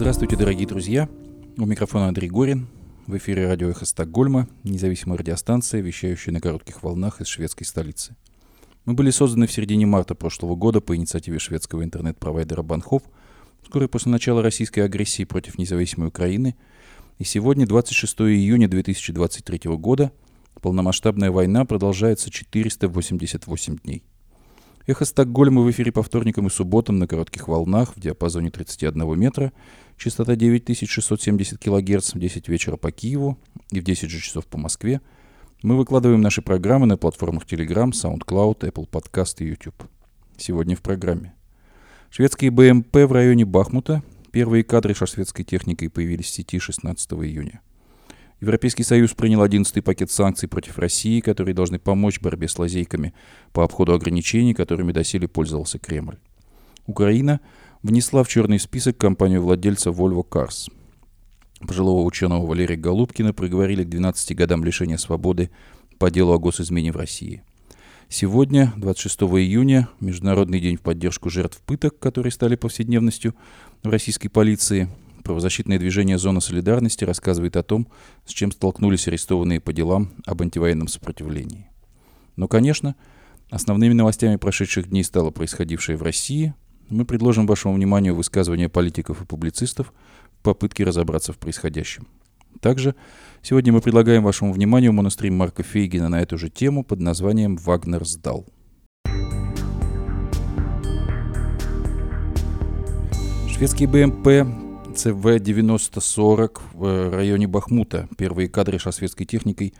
Здравствуйте, дорогие друзья. У микрофона Андрей Горин. В эфире радио «Эхо Стокгольма», независимая радиостанция, вещающая на коротких волнах из шведской столицы. Мы были созданы в середине марта прошлого года по инициативе шведского интернет-провайдера Банхов, вскоре после начала российской агрессии против независимой Украины. И сегодня, 26 июня 2023 года, полномасштабная война продолжается 488 дней. Эхо Стокгольма в эфире по вторникам и субботам на коротких волнах в диапазоне 31 метра, частота 9670 кГц в 10 вечера по Киеву и в 10 же часов по Москве. Мы выкладываем наши программы на платформах Telegram, SoundCloud, Apple Podcast и YouTube. Сегодня в программе. Шведские БМП в районе Бахмута. Первые кадры шведской техникой появились в сети 16 июня. Европейский Союз принял 11-й пакет санкций против России, которые должны помочь борьбе с лазейками по обходу ограничений, которыми доселе пользовался Кремль. Украина внесла в черный список компанию владельца Volvo Cars. Пожилого ученого Валерия Голубкина приговорили к 12 годам лишения свободы по делу о госизмене в России. Сегодня, 26 июня, Международный день в поддержку жертв пыток, которые стали повседневностью в российской полиции. Правозащитное движение «Зона солидарности» рассказывает о том, с чем столкнулись арестованные по делам об антивоенном сопротивлении. Но, конечно, основными новостями прошедших дней стало происходившее в России. Мы предложим вашему вниманию высказывания политиков и публицистов в попытке разобраться в происходящем. Также сегодня мы предлагаем вашему вниманию монастырь Марка Фейгина на эту же тему под названием «Вагнер сдал». Шведский БМП ЦВ-9040 в районе Бахмута. Первые кадры шведской техникой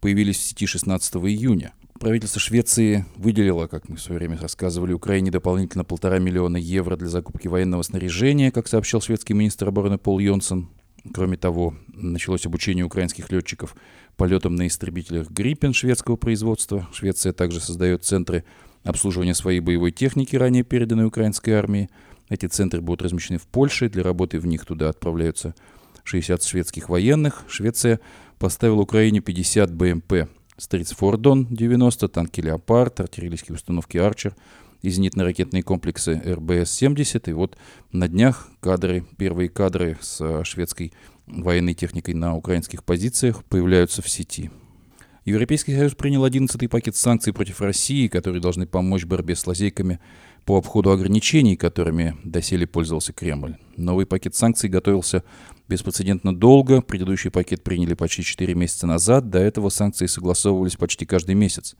появились в сети 16 июня. Правительство Швеции выделило, как мы в свое время рассказывали, Украине дополнительно полтора миллиона евро для закупки военного снаряжения, как сообщил шведский министр обороны Пол Йонсон. Кроме того, началось обучение украинских летчиков полетам на истребителях «Гриппен» шведского производства. Швеция также создает центры обслуживания своей боевой техники, ранее переданной украинской армии – эти центры будут размещены в Польше. Для работы в них туда отправляются 60 шведских военных. Швеция поставила Украине 50 БМП. Стритсфордон 90, танки Леопард, артиллерийские установки Арчер и зенитно-ракетные комплексы РБС-70. И вот на днях кадры, первые кадры с шведской военной техникой на украинских позициях появляются в сети. Европейский Союз принял 11-й пакет санкций против России, которые должны помочь борьбе с лазейками по обходу ограничений, которыми доселе пользовался Кремль. Новый пакет санкций готовился беспрецедентно долго. Предыдущий пакет приняли почти 4 месяца назад. До этого санкции согласовывались почти каждый месяц.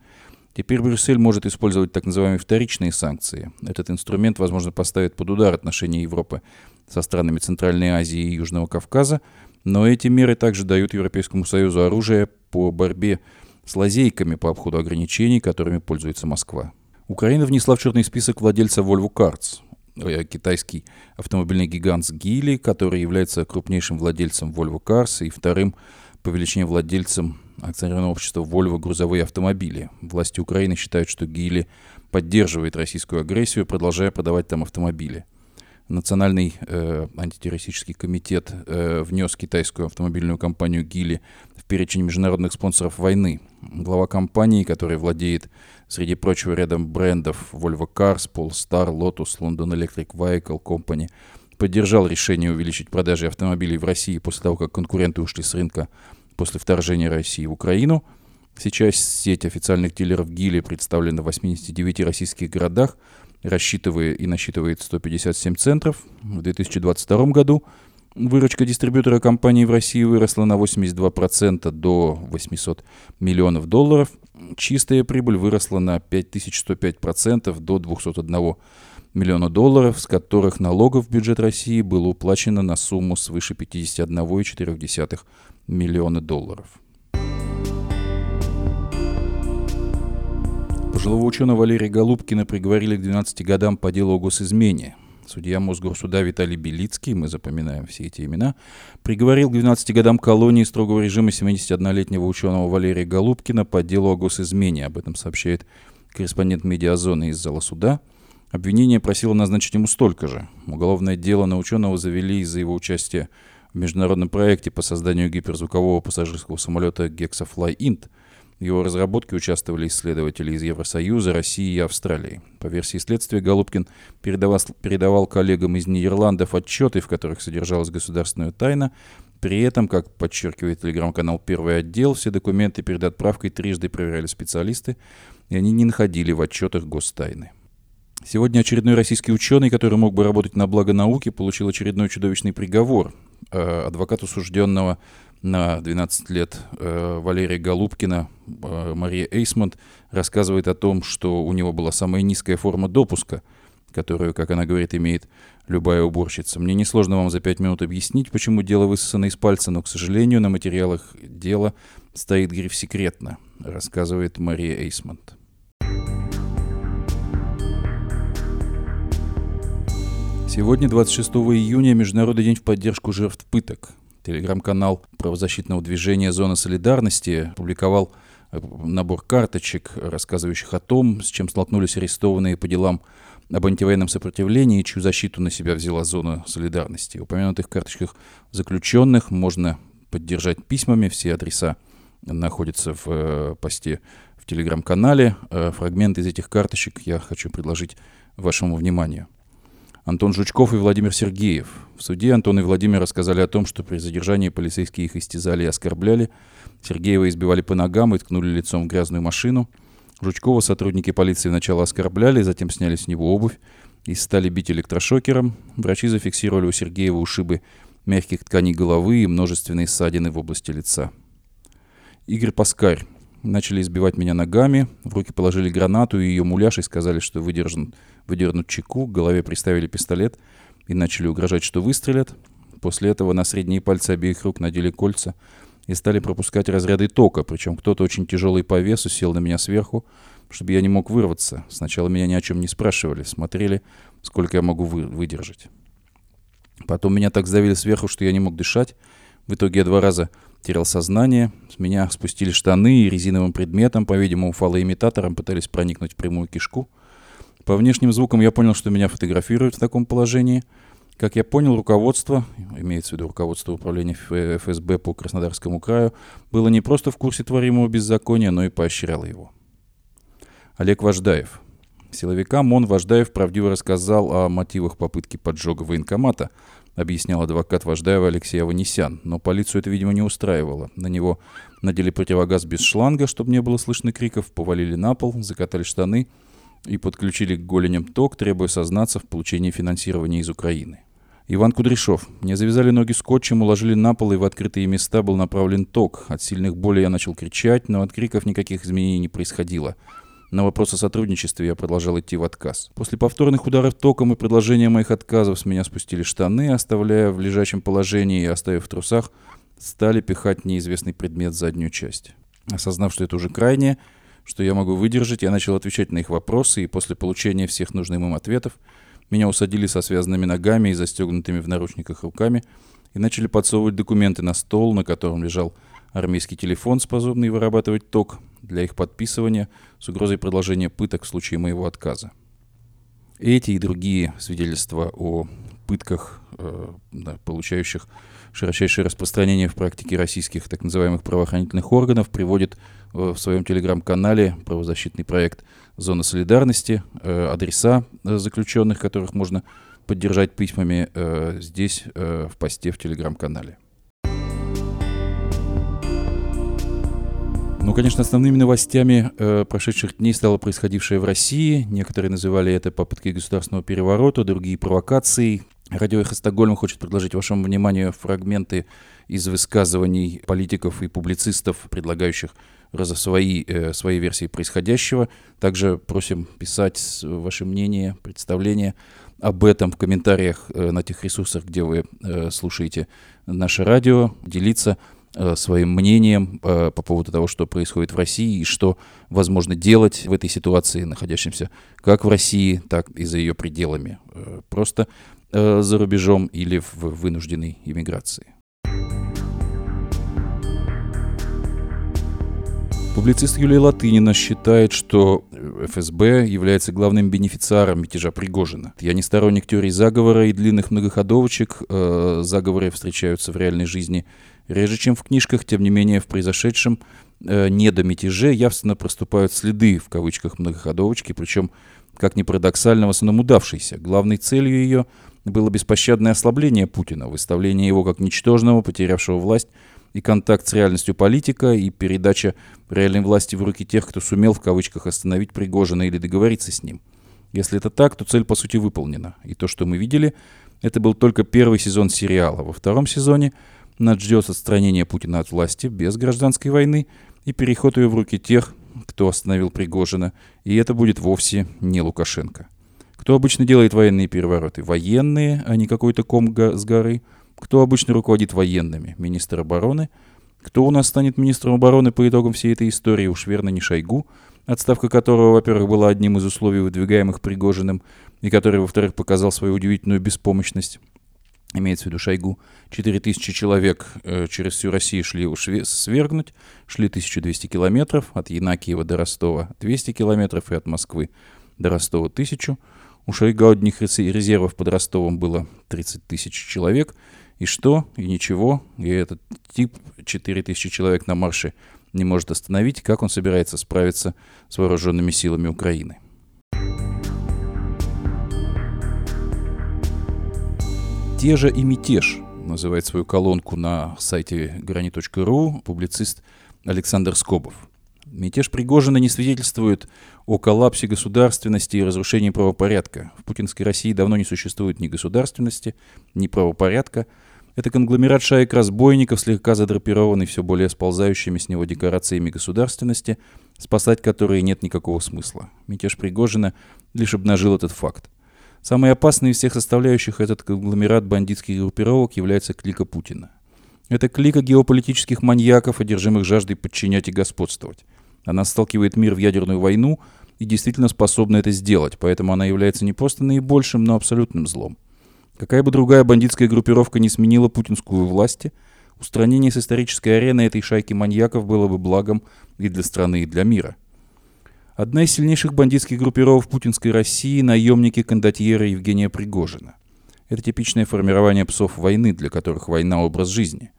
Теперь Брюссель может использовать так называемые вторичные санкции. Этот инструмент, возможно, поставит под удар отношения Европы со странами Центральной Азии и Южного Кавказа, но эти меры также дают Европейскому Союзу оружие по борьбе с лазейками по обходу ограничений, которыми пользуется Москва. Украина внесла в черный список владельца Volvo Cars, э, китайский автомобильный гигант Гили, который является крупнейшим владельцем Volvo Cars и вторым по величине владельцем акционерного общества Volvo грузовые автомобили. Власти Украины считают, что Гили поддерживает российскую агрессию, продолжая продавать там автомобили. Национальный э, антитеррористический комитет э, внес китайскую автомобильную компанию Гили в перечень международных спонсоров войны. Глава компании, которая владеет, среди прочего, рядом брендов Volvo Cars, Polestar, Lotus, London Electric Vehicle Company, поддержал решение увеличить продажи автомобилей в России после того, как конкуренты ушли с рынка после вторжения России в Украину. Сейчас сеть официальных дилеров Гили представлена в 89 российских городах – рассчитывает и насчитывает 157 центров. В 2022 году выручка дистрибьютора компании в России выросла на 82% до 800 миллионов долларов. Чистая прибыль выросла на 5105% до 201 миллиона долларов, с которых налогов в бюджет России было уплачено на сумму свыше 51,4 миллиона долларов. Пожилого ученого Валерия Голубкина приговорили к 12 годам по делу о госизмене. Судья Мосгорсуда Виталий Белицкий, мы запоминаем все эти имена, приговорил к 12 годам колонии строгого режима 71-летнего ученого Валерия Голубкина по делу о госизмене. Об этом сообщает корреспондент медиазоны из зала суда. Обвинение просило назначить ему столько же. Уголовное дело на ученого завели из-за его участия в международном проекте по созданию гиперзвукового пассажирского самолета Gexafly Int – В его разработке участвовали исследователи из Евросоюза, России и Австралии. По версии следствия, Голубкин передавал, передавал коллегам из Нидерландов отчеты, в которых содержалась государственная тайна. При этом, как подчеркивает телеграм-канал «Первый отдел», все документы перед отправкой трижды проверяли специалисты, и они не находили в отчетах гостайны. Сегодня очередной российский ученый, который мог бы работать на благо науки, получил очередной чудовищный приговор. Э, адвокат осужденного на 12 лет э, Валерия Голубкина, э, Мария Эйсмонт, рассказывает о том, что у него была самая низкая форма допуска, которую, как она говорит, имеет любая уборщица. Мне несложно вам за пять минут объяснить, почему дело высосано из пальца, но, к сожалению, на материалах дела стоит гриф «секретно», рассказывает Мария Эйсмонт. Сегодня, 26 июня, Международный день в поддержку жертв пыток. Телеграм-канал правозащитного движения «Зона солидарности» публиковал э, набор карточек, рассказывающих о том, с чем столкнулись арестованные по делам об антивоенном сопротивлении, чью защиту на себя взяла зона солидарности. В упомянутых карточках заключенных можно поддержать письмами, все адреса находятся в э, посте в телеграм-канале. Э, фрагмент из этих карточек я хочу предложить вашему вниманию. Антон Жучков и Владимир Сергеев. В суде Антон и Владимир рассказали о том, что при задержании полицейские их истязали и оскорбляли. Сергеева избивали по ногам и ткнули лицом в грязную машину. Жучкова сотрудники полиции сначала оскорбляли, затем сняли с него обувь и стали бить электрошокером. Врачи зафиксировали у Сергеева ушибы мягких тканей головы и множественные ссадины в области лица. Игорь Паскарь. Начали избивать меня ногами, в руки положили гранату и ее муляж и сказали, что выдержан выдернуть чеку, к голове приставили пистолет и начали угрожать, что выстрелят. После этого на средние пальцы обеих рук надели кольца и стали пропускать разряды тока, причем кто-то очень тяжелый по весу сел на меня сверху, чтобы я не мог вырваться. Сначала меня ни о чем не спрашивали, смотрели, сколько я могу вы выдержать. Потом меня так сдавили сверху, что я не мог дышать. В итоге я два раза терял сознание. С меня спустили штаны и резиновым предметом, по-видимому, фалоимитатором пытались проникнуть в прямую кишку – по внешним звукам я понял, что меня фотографируют в таком положении. Как я понял, руководство, имеется в виду руководство управления ФСБ по Краснодарскому краю, было не просто в курсе творимого беззакония, но и поощряло его. Олег Вождаев. Силовикам он, Вождаев, правдиво рассказал о мотивах попытки поджога военкомата, объяснял адвокат Вождаева Алексей Аванесян. Но полицию это, видимо, не устраивало. На него надели противогаз без шланга, чтобы не было слышно криков, повалили на пол, закатали штаны – и подключили к голеням ток, требуя сознаться в получении финансирования из Украины. Иван Кудряшов. Мне завязали ноги скотчем, уложили на пол, и в открытые места был направлен ток. От сильных болей я начал кричать, но от криков никаких изменений не происходило. На вопрос о сотрудничестве я продолжал идти в отказ. После повторных ударов током и предложения моих отказов с меня спустили штаны, оставляя в лежачем положении и оставив в трусах, стали пихать неизвестный предмет в заднюю часть. Осознав, что это уже крайнее, что я могу выдержать, я начал отвечать на их вопросы, и после получения всех нужных им ответов меня усадили со связанными ногами и застегнутыми в наручниках руками и начали подсовывать документы на стол, на котором лежал армейский телефон, способный вырабатывать ток для их подписывания с угрозой продолжения пыток в случае моего отказа. Эти и другие свидетельства о пытках, э, да, получающих широчайшее распространение в практике российских так называемых правоохранительных органов, приводит в своем телеграм-канале правозащитный проект «Зона солидарности». Э, адреса э, заключенных, которых можно поддержать письмами, э, здесь в посте в телеграм-канале. Ну, конечно, основными новостями э, прошедших дней стало происходившее в России. Некоторые называли это попыткой государственного переворота, другие провокацией. Радио «Эхо Стокгольма» хочет предложить вашему вниманию фрагменты из высказываний политиков и публицистов, предлагающих свои, э, свои версии происходящего. Также просим писать ваше мнение, представление об этом в комментариях э, на тех ресурсах, где вы э, слушаете наше радио, делиться э, своим мнением э, по поводу того, что происходит в России и что возможно делать в этой ситуации, находящемся как в России, так и за ее пределами, э, просто э, за рубежом или в вынужденной иммиграции. Публицист Юлия Латынина считает, что ФСБ является главным бенефициаром мятежа Пригожина. Я не сторонник теории заговора и длинных многоходовочек. Э, заговоры встречаются в реальной жизни реже, чем в книжках. Тем не менее, в произошедшем э, недомятеже явственно проступают следы, в кавычках, многоходовочки, причем, как ни парадоксально, в основном удавшейся. Главной целью ее было беспощадное ослабление Путина, выставление его как ничтожного, потерявшего власть, и контакт с реальностью политика, и передача реальной власти в руки тех, кто сумел в кавычках остановить Пригожина или договориться с ним. Если это так, то цель по сути выполнена. И то, что мы видели, это был только первый сезон сериала. Во втором сезоне нас ждет отстранение Путина от власти без гражданской войны и переход ее в руки тех, кто остановил Пригожина, и это будет вовсе не Лукашенко. Кто обычно делает военные перевороты? Военные, а не какой-то ком с горы – кто обычно руководит военными? Министр обороны. Кто у нас станет министром обороны по итогам всей этой истории? Уж верно не Шойгу, отставка которого, во-первых, была одним из условий, выдвигаемых Пригожиным, и который, во-вторых, показал свою удивительную беспомощность. Имеется в виду Шойгу. 4000 человек э, через всю Россию шли ушве- свергнуть, шли 1200 километров, от Янакиева до Ростова 200 километров и от Москвы до Ростова 1000. У Шойгу одних резервов под Ростовом было 30 тысяч человек – и что? И ничего. И этот тип 4000 человек на марше не может остановить. Как он собирается справиться с вооруженными силами Украины? «Те же и мятеж» называет свою колонку на сайте грани.ру публицист Александр Скобов. Мятеж Пригожина не свидетельствует о коллапсе государственности и разрушении правопорядка. В путинской России давно не существует ни государственности, ни правопорядка – это конгломерат шаек разбойников, слегка задрапированный все более сползающими с него декорациями государственности, спасать которые нет никакого смысла. Мятеж Пригожина лишь обнажил этот факт. Самой опасной из всех составляющих этот конгломерат бандитских группировок является клика Путина. Это клика геополитических маньяков, одержимых жаждой подчинять и господствовать. Она сталкивает мир в ядерную войну и действительно способна это сделать, поэтому она является не просто наибольшим, но абсолютным злом. Какая бы другая бандитская группировка не сменила путинскую власть, устранение с исторической арены этой шайки маньяков было бы благом и для страны, и для мира. Одна из сильнейших бандитских группировок путинской России – наемники кондотьера Евгения Пригожина. Это типичное формирование псов войны, для которых война – образ жизни.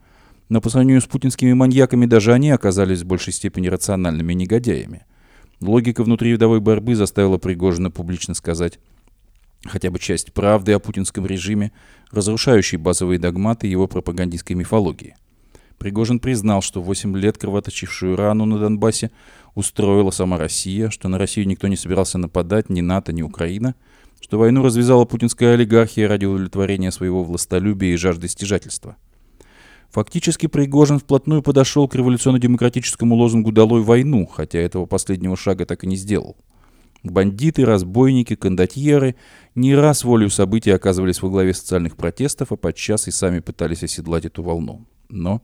Но по сравнению с путинскими маньяками даже они оказались в большей степени рациональными негодяями. Логика внутривидовой борьбы заставила Пригожина публично сказать – хотя бы часть правды о путинском режиме, разрушающей базовые догматы его пропагандистской мифологии. Пригожин признал, что 8 лет кровоточившую рану на Донбассе устроила сама Россия, что на Россию никто не собирался нападать, ни НАТО, ни Украина, что войну развязала путинская олигархия ради удовлетворения своего властолюбия и жажды стяжательства. Фактически Пригожин вплотную подошел к революционно-демократическому лозунгу «Долой войну», хотя этого последнего шага так и не сделал – Бандиты, разбойники, кондотьеры не раз волею событий оказывались во главе социальных протестов, а подчас и сами пытались оседлать эту волну. Но,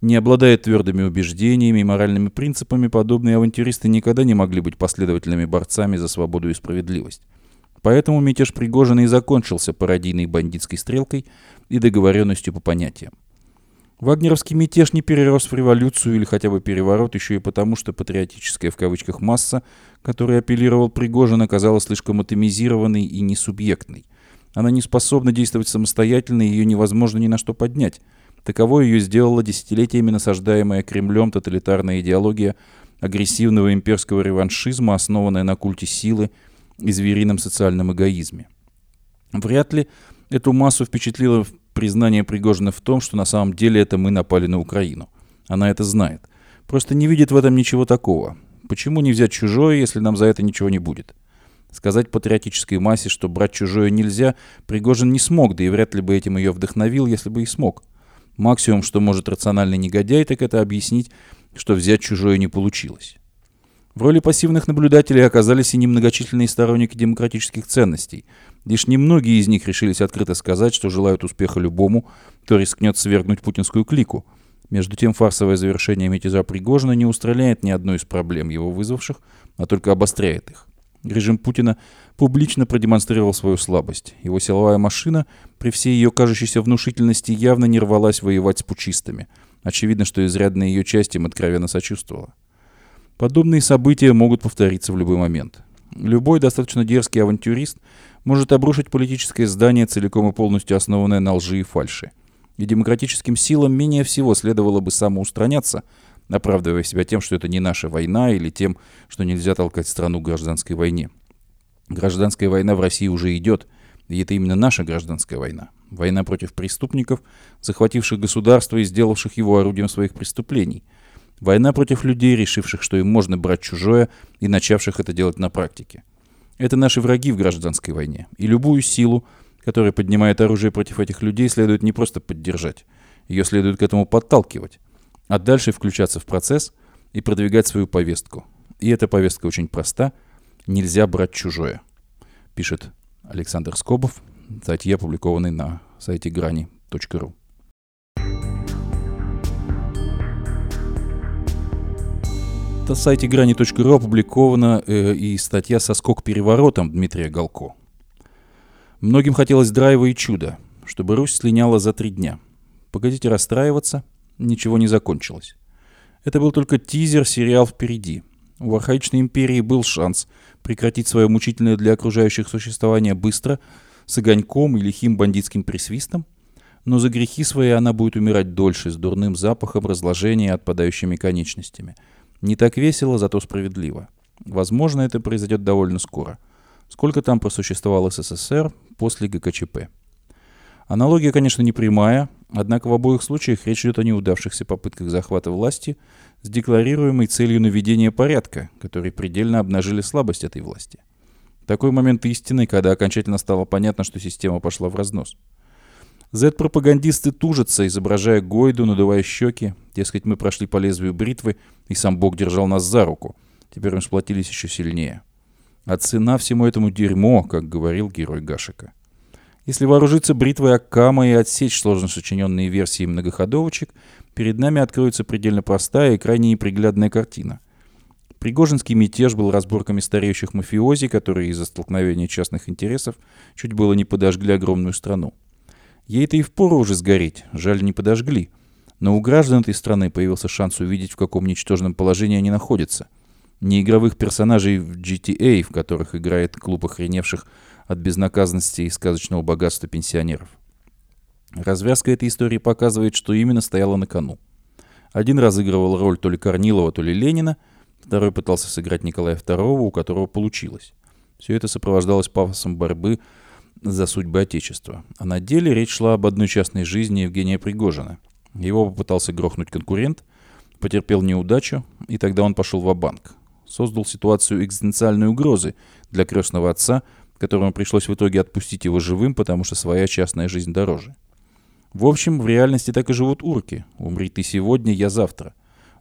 не обладая твердыми убеждениями и моральными принципами, подобные авантюристы никогда не могли быть последовательными борцами за свободу и справедливость. Поэтому мятеж Пригожина и закончился пародийной бандитской стрелкой и договоренностью по понятиям. Вагнеровский мятеж не перерос в революцию или хотя бы переворот еще и потому, что патриотическая в кавычках масса, которой апеллировал Пригожин, оказалась слишком атомизированной и несубъектной. Она не способна действовать самостоятельно, и ее невозможно ни на что поднять. Таково ее сделала десятилетиями насаждаемая Кремлем тоталитарная идеология агрессивного имперского реваншизма, основанная на культе силы и зверином социальном эгоизме. Вряд ли эту массу впечатлило признание Пригожина в том, что на самом деле это мы напали на Украину. Она это знает. Просто не видит в этом ничего такого. Почему не взять чужое, если нам за это ничего не будет? Сказать патриотической массе, что брать чужое нельзя, Пригожин не смог, да и вряд ли бы этим ее вдохновил, если бы и смог. Максимум, что может рациональный негодяй, так это объяснить, что взять чужое не получилось. В роли пассивных наблюдателей оказались и немногочисленные сторонники демократических ценностей. Лишь немногие из них решились открыто сказать, что желают успеха любому, кто рискнет свергнуть путинскую клику. Между тем, фарсовое завершение мятежа Пригожина не устраняет ни одной из проблем его вызвавших, а только обостряет их. Режим Путина публично продемонстрировал свою слабость. Его силовая машина, при всей ее кажущейся внушительности, явно не рвалась воевать с пучистами. Очевидно, что изрядная ее часть им откровенно сочувствовала. Подобные события могут повториться в любой момент. Любой достаточно дерзкий авантюрист может обрушить политическое здание, целиком и полностью основанное на лжи и фальши. И демократическим силам менее всего следовало бы самоустраняться, оправдывая себя тем, что это не наша война или тем, что нельзя толкать страну к гражданской войне. Гражданская война в России уже идет, и это именно наша гражданская война. Война против преступников, захвативших государство и сделавших его орудием своих преступлений. Война против людей, решивших, что им можно брать чужое, и начавших это делать на практике. Это наши враги в гражданской войне. И любую силу, которая поднимает оружие против этих людей, следует не просто поддержать. Ее следует к этому подталкивать. А дальше включаться в процесс и продвигать свою повестку. И эта повестка очень проста. Нельзя брать чужое. Пишет Александр Скобов, статья, опубликованная на сайте грани.ру. На сайте грани.ру опубликована э, и статья со скок-переворотом Дмитрия Галко. Многим хотелось драйва и чуда, чтобы Русь слиняла за три дня. Погодите расстраиваться, ничего не закончилось. Это был только тизер, сериал впереди. У архаичной империи был шанс прекратить свое мучительное для окружающих существование быстро, с огоньком и лихим бандитским присвистом, но за грехи свои она будет умирать дольше, с дурным запахом разложения и отпадающими конечностями – не так весело, зато справедливо. Возможно, это произойдет довольно скоро. Сколько там просуществовал СССР после ГКЧП? Аналогия, конечно, не прямая, однако в обоих случаях речь идет о неудавшихся попытках захвата власти с декларируемой целью наведения порядка, которые предельно обнажили слабость этой власти. Такой момент истины, когда окончательно стало понятно, что система пошла в разнос – Z-пропагандисты тужатся, изображая Гойду, надувая щеки. Дескать, мы прошли по лезвию бритвы, и сам Бог держал нас за руку. Теперь мы сплотились еще сильнее. А цена всему этому дерьмо, как говорил герой Гашика. Если вооружиться бритвой Аккама и отсечь сложно сочиненные версии многоходовочек, перед нами откроется предельно простая и крайне неприглядная картина. Пригожинский мятеж был разборками стареющих мафиози, которые из-за столкновения частных интересов чуть было не подожгли огромную страну. Ей-то и впору уже сгореть, жаль, не подожгли. Но у граждан этой страны появился шанс увидеть, в каком ничтожном положении они находятся. Не игровых персонажей в GTA, в которых играет клуб охреневших от безнаказанности и сказочного богатства пенсионеров. Развязка этой истории показывает, что именно стояло на кону. Один разыгрывал роль то ли Корнилова, то ли Ленина, второй пытался сыграть Николая II, у которого получилось. Все это сопровождалось пафосом борьбы за судьбы Отечества. А на деле речь шла об одной частной жизни Евгения Пригожина. Его попытался грохнуть конкурент, потерпел неудачу, и тогда он пошел в банк Создал ситуацию экзистенциальной угрозы для крестного отца, которому пришлось в итоге отпустить его живым, потому что своя частная жизнь дороже. В общем, в реальности так и живут урки. Умри ты сегодня, я завтра.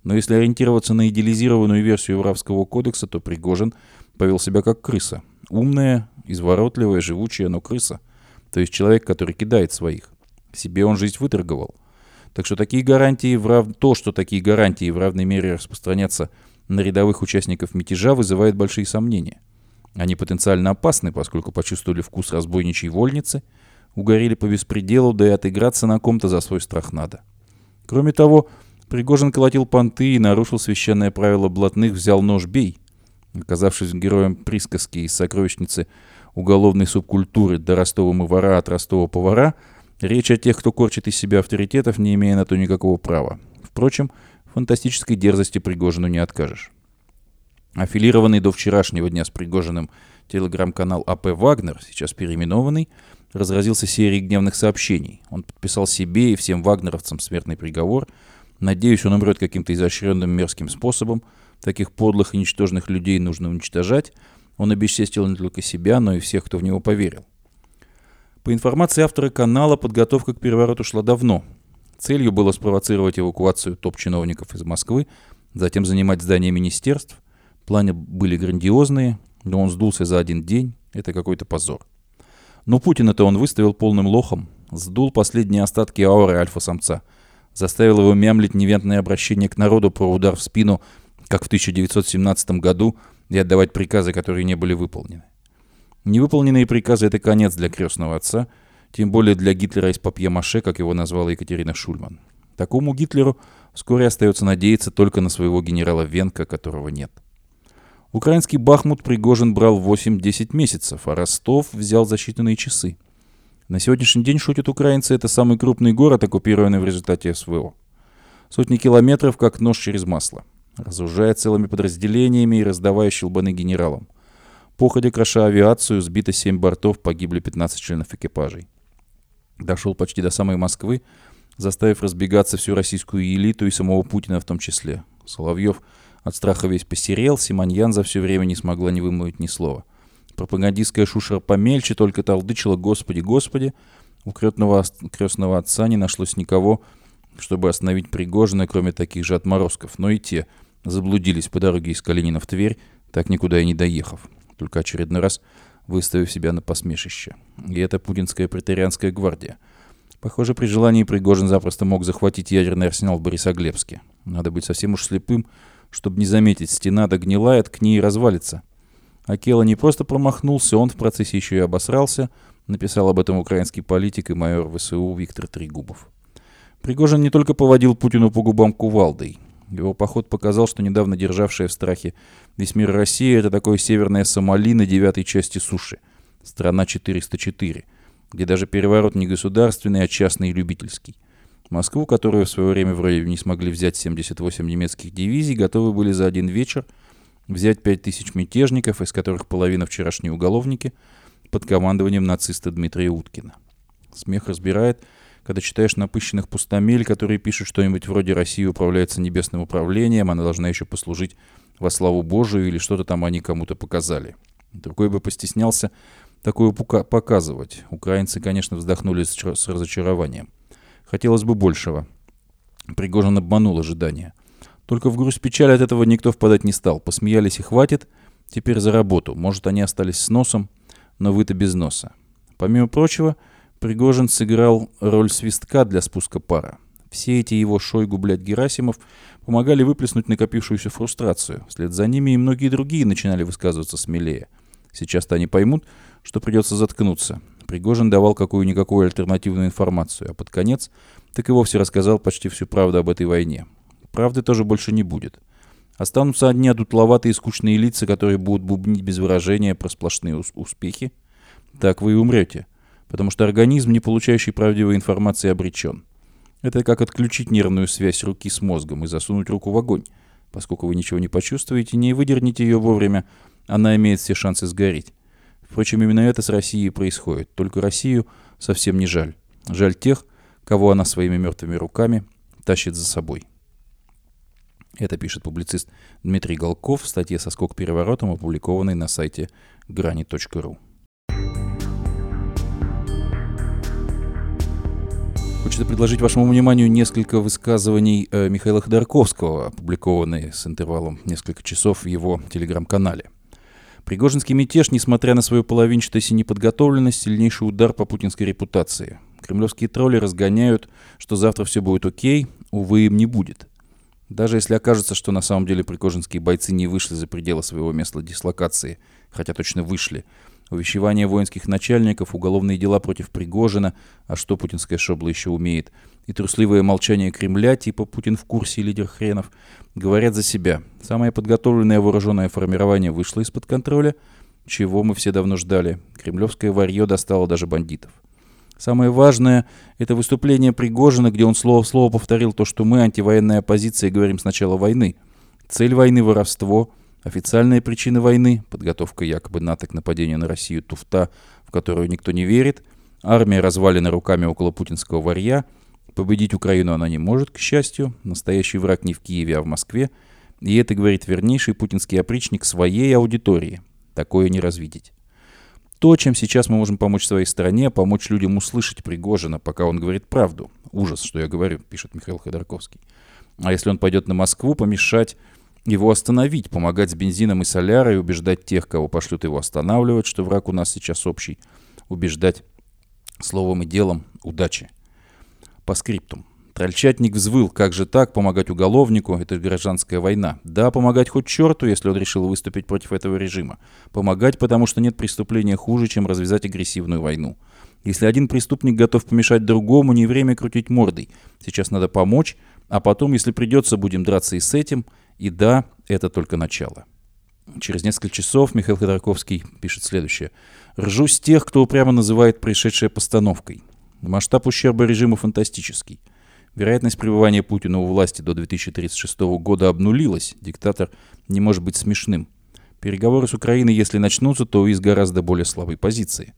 Но если ориентироваться на идеализированную версию Евравского кодекса, то Пригожин повел себя как крыса. Умная, изворотливая, живучая, но крыса. То есть человек, который кидает своих. Себе он жизнь выторговал. Так что такие гарантии в рав... то, что такие гарантии в равной мере распространятся на рядовых участников мятежа, вызывает большие сомнения. Они потенциально опасны, поскольку почувствовали вкус разбойничьей вольницы, угорели по беспределу, да и отыграться на ком-то за свой страх надо. Кроме того, Пригожин колотил понты и нарушил священное правило блатных «взял нож, бей», оказавшись героем присказки из сокровищницы уголовной субкультуры «До Ростова мы вора, от Ростова повара», речь о тех, кто корчит из себя авторитетов, не имея на то никакого права. Впрочем, фантастической дерзости Пригожину не откажешь. Аффилированный до вчерашнего дня с Пригожиным телеграм-канал АП «Вагнер», сейчас переименованный, разразился серией гневных сообщений. Он подписал себе и всем вагнеровцам смертный приговор. Надеюсь, он умрет каким-то изощренным мерзким способом. Таких подлых и ничтожных людей нужно уничтожать. Он обесчестил не только себя, но и всех, кто в него поверил. По информации автора канала, подготовка к перевороту шла давно. Целью было спровоцировать эвакуацию топ-чиновников из Москвы, затем занимать здание министерств. Планы были грандиозные, но он сдулся за один день. Это какой-то позор. Но Путина-то он выставил полным лохом, сдул последние остатки ауры альфа-самца, заставил его мямлить невентное обращение к народу про удар в спину, как в 1917 году – и отдавать приказы, которые не были выполнены. Невыполненные приказы – это конец для крестного отца, тем более для Гитлера из папье-маше, как его назвала Екатерина Шульман. Такому Гитлеру вскоре остается надеяться только на своего генерала Венка, которого нет. Украинский Бахмут Пригожин брал 8-10 месяцев, а Ростов взял за считанные часы. На сегодняшний день, шутят украинцы, это самый крупный город, оккупированный в результате СВО. Сотни километров, как нож через масло. Разужая целыми подразделениями и раздавая щелбаны генералам. Походя кроша авиацию, сбито 7 бортов, погибли 15 членов экипажей. Дошел почти до самой Москвы, заставив разбегаться всю российскую элиту и самого Путина в том числе. Соловьев от страха весь посерел, Симоньян за все время не смогла не вымолвить ни слова. Пропагандистская шушера помельче только толдычила «Господи, Господи!» У крестного, крестного отца не нашлось никого, чтобы остановить Пригожина, кроме таких же отморозков. Но и те заблудились по дороге из Калинина в Тверь, так никуда и не доехав. Только очередной раз выставив себя на посмешище. И это путинская претарианская гвардия. Похоже, при желании Пригожин запросто мог захватить ядерный арсенал в Борисоглебске. Надо быть совсем уж слепым, чтобы не заметить, стена догнилает, к ней развалится. Акела не просто промахнулся, он в процессе еще и обосрался, написал об этом украинский политик и майор ВСУ Виктор Трегубов. Пригожин не только поводил Путину по губам кувалдой. Его поход показал, что недавно державшая в страхе весь мир Россия – это такое северное Сомали на девятой части суши. Страна 404, где даже переворот не государственный, а частный и любительский. Москву, которую в свое время вроде не смогли взять 78 немецких дивизий, готовы были за один вечер взять 5000 мятежников, из которых половина вчерашние уголовники, под командованием нациста Дмитрия Уткина. Смех разбирает – когда читаешь напыщенных пустомель, которые пишут что-нибудь вроде «Россия управляется небесным управлением, она должна еще послужить во славу Божию» или что-то там они кому-то показали. Другой бы постеснялся такое показывать. Украинцы, конечно, вздохнули с, разочарованием. Хотелось бы большего. Пригожин обманул ожидания. Только в грусть печаль от этого никто впадать не стал. Посмеялись и хватит. Теперь за работу. Может, они остались с носом, но вы-то без носа. Помимо прочего, Пригожин сыграл роль свистка для спуска пара. Все эти его Шойгу, блядь, Герасимов помогали выплеснуть накопившуюся фрустрацию. Вслед за ними и многие другие начинали высказываться смелее. Сейчас-то они поймут, что придется заткнуться. Пригожин давал какую-никакую альтернативную информацию, а под конец так и вовсе рассказал почти всю правду об этой войне. Правды тоже больше не будет. Останутся одни одутловатые и скучные лица, которые будут бубнить без выражения про сплошные успехи. Так вы и умрете потому что организм, не получающий правдивой информации, обречен. Это как отключить нервную связь руки с мозгом и засунуть руку в огонь. Поскольку вы ничего не почувствуете, не выдерните ее вовремя, она имеет все шансы сгореть. Впрочем, именно это с Россией происходит. Только Россию совсем не жаль. Жаль тех, кого она своими мертвыми руками тащит за собой. Это пишет публицист Дмитрий Голков в статье со скок переворотом, опубликованной на сайте грани.ру. Хочется предложить вашему вниманию несколько высказываний э, Михаила Ходорковского, опубликованные с интервалом несколько часов в его телеграм-канале. Пригожинский мятеж, несмотря на свою половинчатость и неподготовленность, сильнейший удар по путинской репутации. Кремлевские тролли разгоняют, что завтра все будет окей, увы, им не будет. Даже если окажется, что на самом деле пригожинские бойцы не вышли за пределы своего места дислокации, хотя точно вышли, увещевание воинских начальников, уголовные дела против Пригожина, а что путинская шобла еще умеет, и трусливое молчание Кремля, типа «Путин в курсе, лидер хренов», говорят за себя. Самое подготовленное вооруженное формирование вышло из-под контроля, чего мы все давно ждали. Кремлевское варье достало даже бандитов. Самое важное – это выступление Пригожина, где он слово в слово повторил то, что мы, антивоенная оппозиция, говорим с начала войны. Цель войны – воровство – Официальные причины войны – подготовка якобы НАТО к нападению на Россию туфта, в которую никто не верит, армия развалена руками около путинского варья, победить Украину она не может, к счастью, настоящий враг не в Киеве, а в Москве, и это говорит вернейший путинский опричник своей аудитории. Такое не развидеть. То, чем сейчас мы можем помочь своей стране, помочь людям услышать Пригожина, пока он говорит правду. Ужас, что я говорю, пишет Михаил Ходорковский. А если он пойдет на Москву, помешать его остановить, помогать с бензином и солярой, убеждать тех, кого пошлют его останавливать, что враг у нас сейчас общий, убеждать словом и делом удачи. По скриптум. Трольчатник взвыл, как же так, помогать уголовнику, это гражданская война. Да, помогать хоть черту, если он решил выступить против этого режима. Помогать, потому что нет преступления хуже, чем развязать агрессивную войну. Если один преступник готов помешать другому, не время крутить мордой. Сейчас надо помочь, а потом, если придется, будем драться и с этим, и да, это только начало. Через несколько часов Михаил Ходорковский пишет следующее. «Ржу с тех, кто упрямо называет происшедшее постановкой. Масштаб ущерба режима фантастический. Вероятность пребывания Путина у власти до 2036 года обнулилась. Диктатор не может быть смешным. Переговоры с Украиной, если начнутся, то из гораздо более слабой позиции.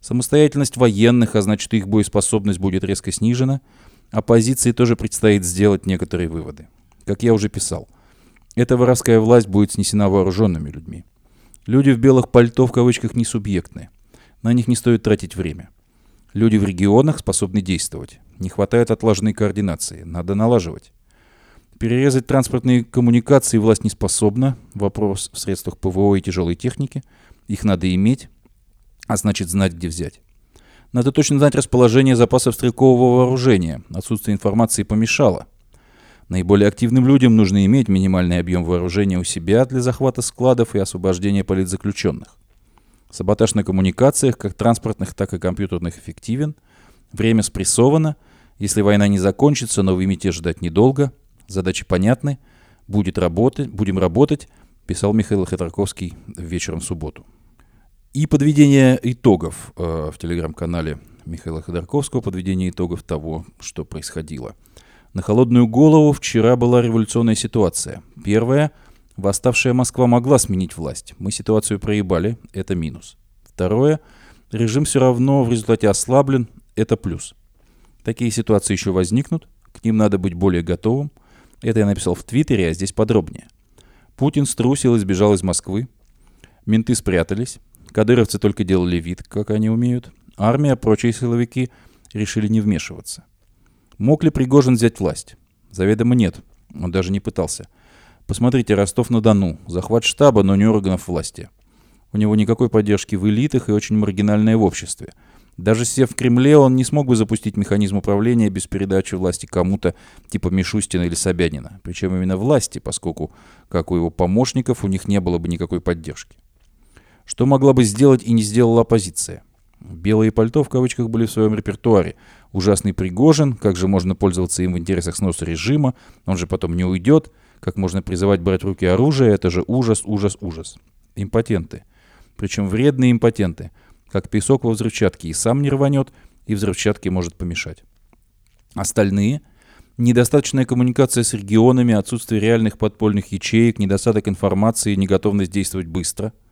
Самостоятельность военных, а значит их боеспособность будет резко снижена. Оппозиции тоже предстоит сделать некоторые выводы. Как я уже писал, эта воровская власть будет снесена вооруженными людьми. Люди в белых пальто в кавычках не субъектны. На них не стоит тратить время. Люди в регионах способны действовать. Не хватает отлаженной координации. Надо налаживать. Перерезать транспортные коммуникации власть не способна. Вопрос в средствах ПВО и тяжелой техники. Их надо иметь, а значит знать, где взять. Надо точно знать расположение запасов стрелкового вооружения. Отсутствие информации помешало. Наиболее активным людям нужно иметь минимальный объем вооружения у себя для захвата складов и освобождения политзаключенных. Саботаж на коммуникациях, как транспортных, так и компьютерных, эффективен. Время спрессовано. Если война не закончится, новый мятеж ждать недолго. Задачи понятны. Будет работать, будем работать, писал Михаил Ходорковский вечером в субботу. И подведение итогов э, в телеграм-канале Михаила Ходорковского, подведение итогов того, что происходило – на холодную голову вчера была революционная ситуация. Первая – восставшая Москва могла сменить власть. Мы ситуацию проебали, это минус. Второе – режим все равно в результате ослаблен, это плюс. Такие ситуации еще возникнут, к ним надо быть более готовым. Это я написал в Твиттере, а здесь подробнее. Путин струсил и сбежал из Москвы. Менты спрятались. Кадыровцы только делали вид, как они умеют. Армия, прочие силовики решили не вмешиваться. Мог ли Пригожин взять власть? Заведомо нет. Он даже не пытался. Посмотрите, Ростов-на-Дону. Захват штаба, но не органов власти. У него никакой поддержки в элитах и очень маргинальное в обществе. Даже сев в Кремле, он не смог бы запустить механизм управления без передачи власти кому-то типа Мишустина или Собянина. Причем именно власти, поскольку, как у его помощников, у них не было бы никакой поддержки. Что могла бы сделать и не сделала оппозиция? Белые пальто в кавычках были в своем репертуаре. Ужасный Пригожин, как же можно пользоваться им в интересах сноса режима, он же потом не уйдет, как можно призывать брать в руки оружие, это же ужас, ужас, ужас. Импотенты. Причем вредные импотенты. Как песок во взрывчатке, и сам не рванет, и взрывчатке может помешать. Остальные – недостаточная коммуникация с регионами, отсутствие реальных подпольных ячеек, недостаток информации, неготовность действовать быстро –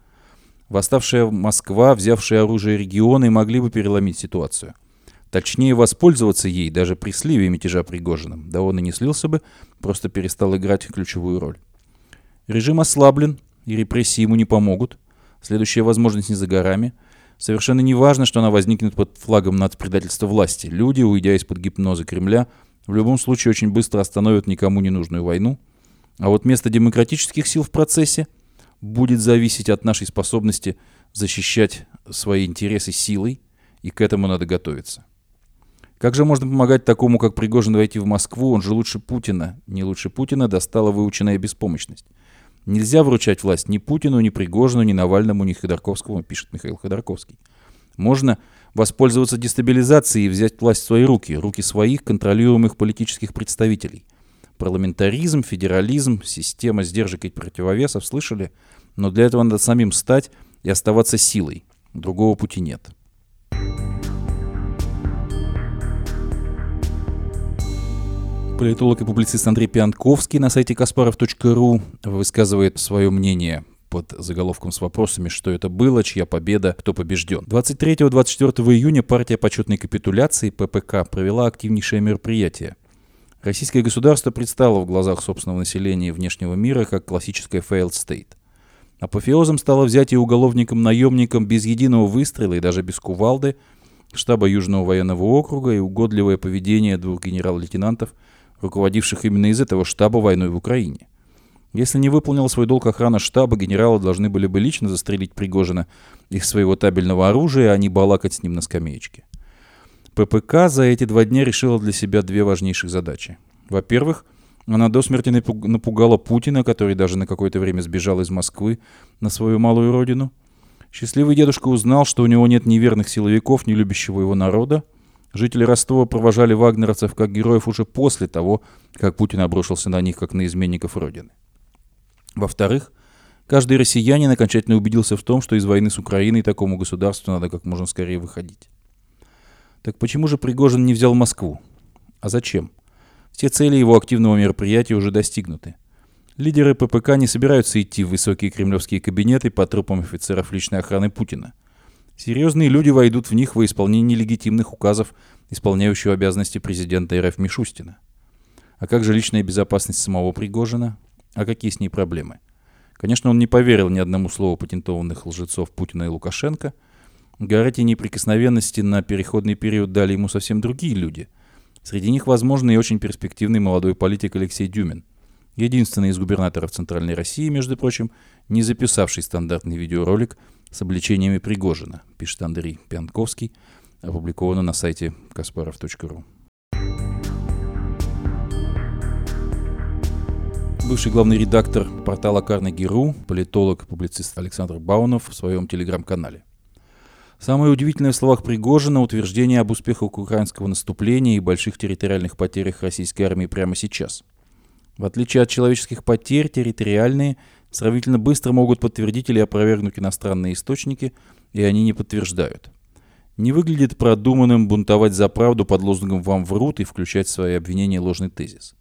Восставшая Москва, взявшая оружие регионы, могли бы переломить ситуацию. Точнее, воспользоваться ей даже при сливе мятежа Пригожиным. Да он и не слился бы, просто перестал играть ключевую роль. Режим ослаблен, и репрессии ему не помогут. Следующая возможность не за горами. Совершенно не важно, что она возникнет под флагом нацпредательства власти. Люди, уйдя из-под гипноза Кремля, в любом случае очень быстро остановят никому не нужную войну. А вот место демократических сил в процессе – будет зависеть от нашей способности защищать свои интересы силой, и к этому надо готовиться. Как же можно помогать такому, как Пригожин, войти в Москву? Он же лучше Путина. Не лучше Путина достала выученная беспомощность. Нельзя вручать власть ни Путину, ни Пригожину, ни Навальному, ни Ходорковскому, пишет Михаил Ходорковский. Можно воспользоваться дестабилизацией и взять власть в свои руки, руки своих контролируемых политических представителей. Парламентаризм, федерализм, система сдержек и противовесов, слышали? Но для этого надо самим стать и оставаться силой. Другого пути нет. Политолог и публицист Андрей Пианковский на сайте kasparov.ru высказывает свое мнение под заголовком с вопросами, что это было, чья победа, кто побежден. 23-24 июня партия почетной капитуляции ППК провела активнейшее мероприятие. Российское государство предстало в глазах собственного населения и внешнего мира как классическое failed state. Апофеозом стало взятие уголовником-наемником без единого выстрела и даже без кувалды штаба Южного военного округа и угодливое поведение двух генерал-лейтенантов, руководивших именно из этого штаба войной в Украине. Если не выполнил свой долг охрана штаба, генералы должны были бы лично застрелить Пригожина из своего табельного оружия, а не балакать с ним на скамеечке. ППК за эти два дня решила для себя две важнейших задачи. Во-первых, она до смерти напугала Путина, который даже на какое-то время сбежал из Москвы на свою малую родину. Счастливый дедушка узнал, что у него нет ни верных силовиков, ни любящего его народа. Жители Ростова провожали вагнеровцев как героев уже после того, как Путин обрушился на них, как на изменников Родины. Во-вторых, каждый россиянин окончательно убедился в том, что из войны с Украиной такому государству надо как можно скорее выходить. Так почему же Пригожин не взял Москву? А зачем? Все цели его активного мероприятия уже достигнуты. Лидеры ППК не собираются идти в высокие кремлевские кабинеты по трупам офицеров личной охраны Путина. Серьезные люди войдут в них во исполнение легитимных указов, исполняющего обязанности президента РФ Мишустина. А как же личная безопасность самого Пригожина? А какие с ней проблемы? Конечно, он не поверил ни одному слову патентованных лжецов Путина и Лукашенко. Гарантии неприкосновенности на переходный период дали ему совсем другие люди. Среди них, возможно, и очень перспективный молодой политик Алексей Дюмин. Единственный из губернаторов Центральной России, между прочим, не записавший стандартный видеоролик с обличениями Пригожина, пишет Андрей Пьянковский, опубликовано на сайте kasparov.ru. Бывший главный редактор портала Карнеги.ру, политолог и публицист Александр Баунов в своем телеграм-канале. Самое удивительное в словах Пригожина – утверждение об успехах украинского наступления и больших территориальных потерях российской армии прямо сейчас. В отличие от человеческих потерь, территориальные сравнительно быстро могут подтвердить или опровергнуть иностранные источники, и они не подтверждают. Не выглядит продуманным бунтовать за правду под лозунгом «вам врут» и включать в свои обвинения ложный тезис.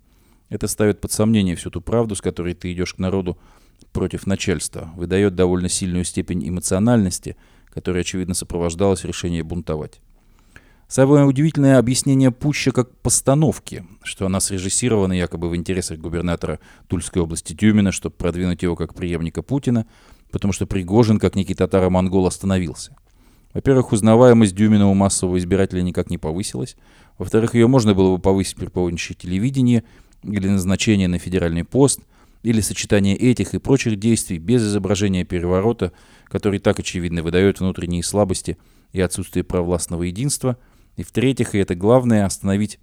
Это ставит под сомнение всю ту правду, с которой ты идешь к народу против начальства, выдает довольно сильную степень эмоциональности, которая, очевидно, сопровождалась решением бунтовать. Самое удивительное объяснение Пуща как постановки, что она срежиссирована якобы в интересах губернатора Тульской области Тюмина, чтобы продвинуть его как преемника Путина, потому что Пригожин, как некий татаро-монгол, остановился. Во-первых, узнаваемость Дюмина у массового избирателя никак не повысилась. Во-вторых, ее можно было бы повысить при помощи телевидения или назначения на федеральный пост, или сочетание этих и прочих действий без изображения переворота, который так очевидно выдает внутренние слабости и отсутствие провластного единства – и в-третьих, и это главное, остановить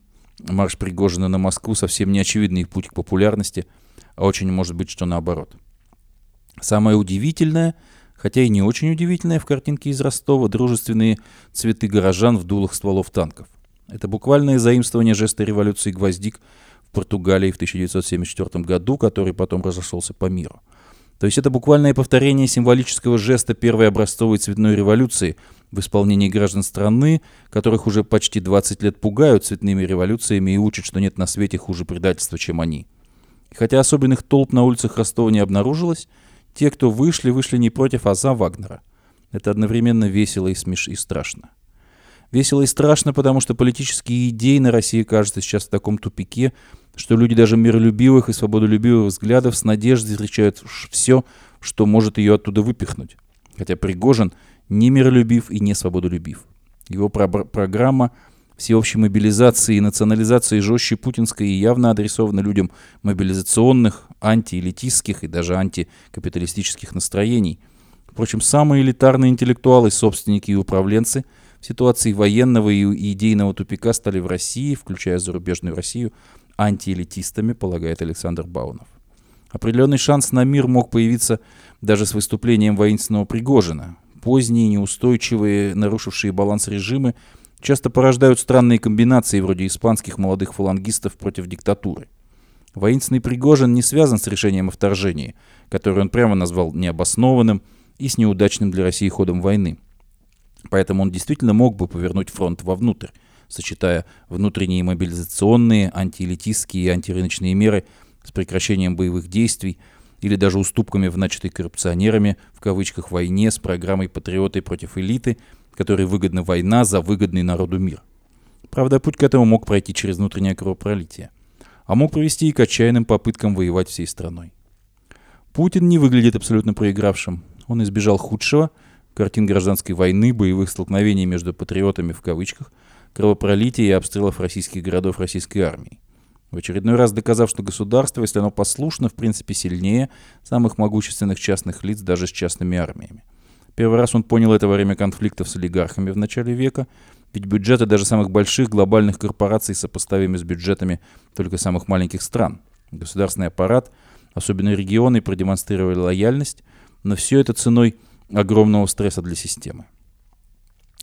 марш Пригожина на Москву совсем не очевидный путь к популярности, а очень может быть, что наоборот. Самое удивительное, хотя и не очень удивительное в картинке из Ростова, дружественные цветы горожан в дулах стволов танков. Это буквальное заимствование жеста революции «Гвоздик» в Португалии в 1974 году, который потом разошелся по миру. То есть это буквальное повторение символического жеста первой образцовой цветной революции в исполнении граждан страны, которых уже почти 20 лет пугают цветными революциями и учат, что нет на свете хуже предательства, чем они. И хотя особенных толп на улицах Ростова не обнаружилось, те, кто вышли, вышли не против, а за Вагнера. Это одновременно весело и смеш и страшно. Весело и страшно, потому что политические идеи на России кажутся сейчас в таком тупике, что люди даже миролюбивых и свободолюбивых взглядов с надеждой встречают все, что может ее оттуда выпихнуть. Хотя Пригожин не миролюбив и не свободолюбив. Его про программа всеобщей мобилизации и национализации жестче путинской и явно адресована людям мобилизационных, антиэлитистских и даже антикапиталистических настроений. Впрочем, самые элитарные интеллектуалы, собственники и управленцы в ситуации военного и идейного тупика стали в России, включая зарубежную Россию, антиэлитистами, полагает Александр Баунов. Определенный шанс на мир мог появиться даже с выступлением воинственного Пригожина. Поздние, неустойчивые, нарушившие баланс режимы часто порождают странные комбинации вроде испанских молодых фалангистов против диктатуры. Воинственный Пригожин не связан с решением о вторжении, которое он прямо назвал необоснованным и с неудачным для России ходом войны. Поэтому он действительно мог бы повернуть фронт вовнутрь, сочетая внутренние мобилизационные, антиэлитистские и антирыночные меры с прекращением боевых действий или даже уступками в начатой коррупционерами, в кавычках, войне с программой «Патриоты против элиты», которой выгодна война за выгодный народу мир. Правда, путь к этому мог пройти через внутреннее кровопролитие, а мог привести и к отчаянным попыткам воевать всей страной. Путин не выглядит абсолютно проигравшим. Он избежал худшего, картин гражданской войны, боевых столкновений между патриотами в кавычках – кровопролития и обстрелов российских городов российской армией. В очередной раз доказав, что государство, если оно послушно, в принципе сильнее самых могущественных частных лиц даже с частными армиями. Первый раз он понял это во время конфликтов с олигархами в начале века, ведь бюджеты даже самых больших глобальных корпораций сопоставимы с бюджетами только самых маленьких стран. Государственный аппарат, особенно регионы, продемонстрировали лояльность, но все это ценой огромного стресса для системы.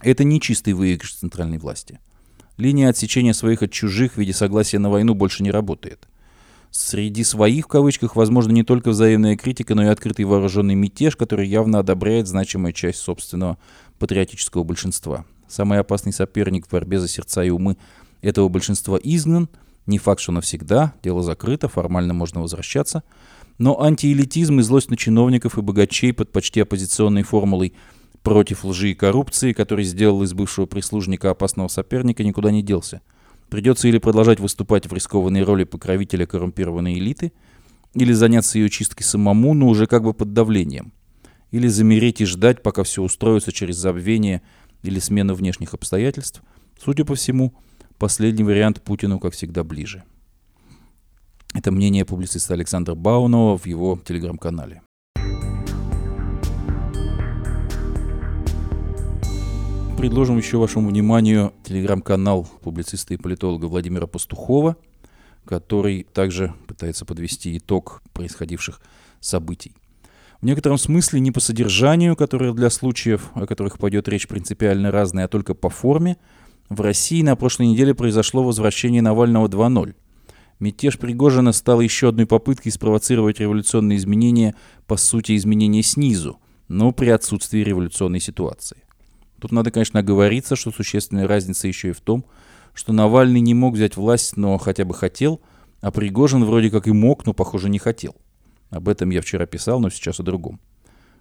Это не чистый выигрыш центральной власти. Линия отсечения своих от чужих в виде согласия на войну больше не работает. Среди своих, в кавычках, возможно не только взаимная критика, но и открытый вооруженный мятеж, который явно одобряет значимая часть собственного патриотического большинства. Самый опасный соперник в борьбе за сердца и умы этого большинства изгнан, Не факт, что навсегда, дело закрыто, формально можно возвращаться. Но антиэлитизм и злость на чиновников и богачей под почти оппозиционной формулой против лжи и коррупции, который сделал из бывшего прислужника опасного соперника, никуда не делся. Придется или продолжать выступать в рискованной роли покровителя коррумпированной элиты, или заняться ее чисткой самому, но уже как бы под давлением. Или замереть и ждать, пока все устроится через забвение или смену внешних обстоятельств. Судя по всему, последний вариант Путину, как всегда, ближе. Это мнение публициста Александра Баунова в его телеграм-канале. Предложим еще вашему вниманию телеграм-канал публициста и политолога Владимира Пастухова, который также пытается подвести итог происходивших событий. В некотором смысле не по содержанию, которое для случаев, о которых пойдет речь, принципиально разное, а только по форме, в России на прошлой неделе произошло возвращение Навального 2.0. Мятеж Пригожина стал еще одной попыткой спровоцировать революционные изменения, по сути, изменения снизу, но при отсутствии революционной ситуации. Тут надо, конечно, оговориться, что существенная разница еще и в том, что Навальный не мог взять власть, но хотя бы хотел, а Пригожин вроде как и мог, но, похоже, не хотел. Об этом я вчера писал, но сейчас о другом.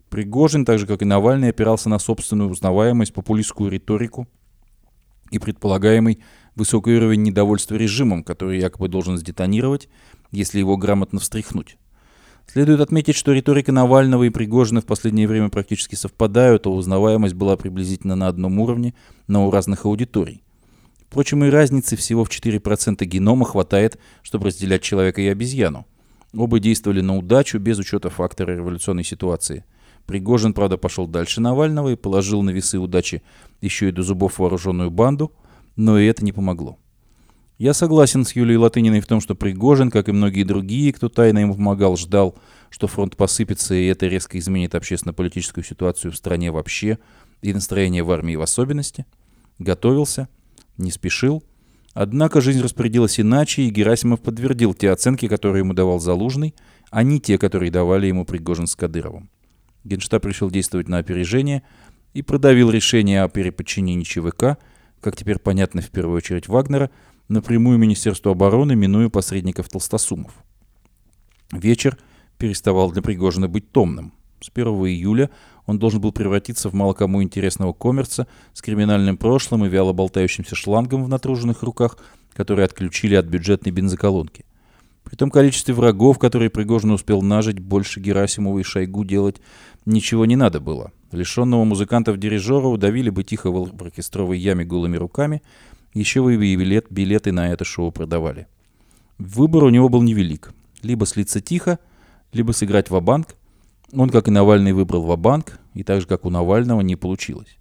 Пригожин, так же как и Навальный, опирался на собственную узнаваемость, популистскую риторику и предполагаемый высокий уровень недовольства режимом, который якобы должен сдетонировать, если его грамотно встряхнуть. Следует отметить, что риторика Навального и Пригожина в последнее время практически совпадают, а узнаваемость была приблизительно на одном уровне, но у разных аудиторий. Впрочем, и разницы всего в 4% генома хватает, чтобы разделять человека и обезьяну. Оба действовали на удачу, без учета фактора революционной ситуации. Пригожин, правда, пошел дальше Навального и положил на весы удачи еще и до зубов вооруженную банду, но и это не помогло. Я согласен с Юлией Латыниной в том, что Пригожин, как и многие другие, кто тайно ему помогал, ждал, что фронт посыпется, и это резко изменит общественно-политическую ситуацию в стране вообще и настроение в армии в особенности. Готовился, не спешил. Однако жизнь распорядилась иначе, и Герасимов подтвердил те оценки, которые ему давал Залужный, а не те, которые давали ему Пригожин с Кадыровым. Генштаб решил действовать на опережение и продавил решение о переподчинении ЧВК, как теперь понятно в первую очередь Вагнера, напрямую Министерству обороны, минуя посредников толстосумов. Вечер переставал для Пригожина быть томным. С 1 июля он должен был превратиться в мало кому интересного коммерца с криминальным прошлым и вяло болтающимся шлангом в натруженных руках, которые отключили от бюджетной бензоколонки. При том количестве врагов, которые Пригожин успел нажить, больше Герасимова и Шойгу делать ничего не надо было. Лишенного музыкантов-дирижера удавили бы тихо в оркестровой яме голыми руками, еще вы билет, билеты на это шоу продавали. Выбор у него был невелик. Либо слиться тихо, либо сыграть в банк Он, как и Навальный, выбрал в банк и так же, как у Навального, не получилось.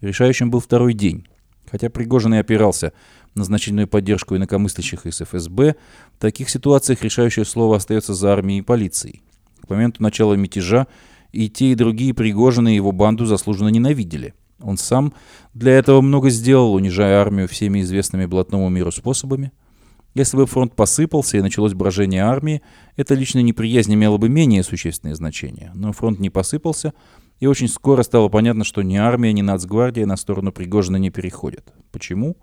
Решающим был второй день. Хотя Пригожин и опирался на значительную поддержку инакомыслящих из ФСБ, в таких ситуациях решающее слово остается за армией и полицией. К моменту начала мятежа и те, и другие Пригожины и его банду заслуженно ненавидели. Он сам для этого много сделал, унижая армию всеми известными блатному миру способами. Если бы фронт посыпался и началось брожение армии, эта личная неприязнь имела бы менее существенное значение. Но фронт не посыпался, и очень скоро стало понятно, что ни армия, ни нацгвардия на сторону Пригожина не переходят. Почему?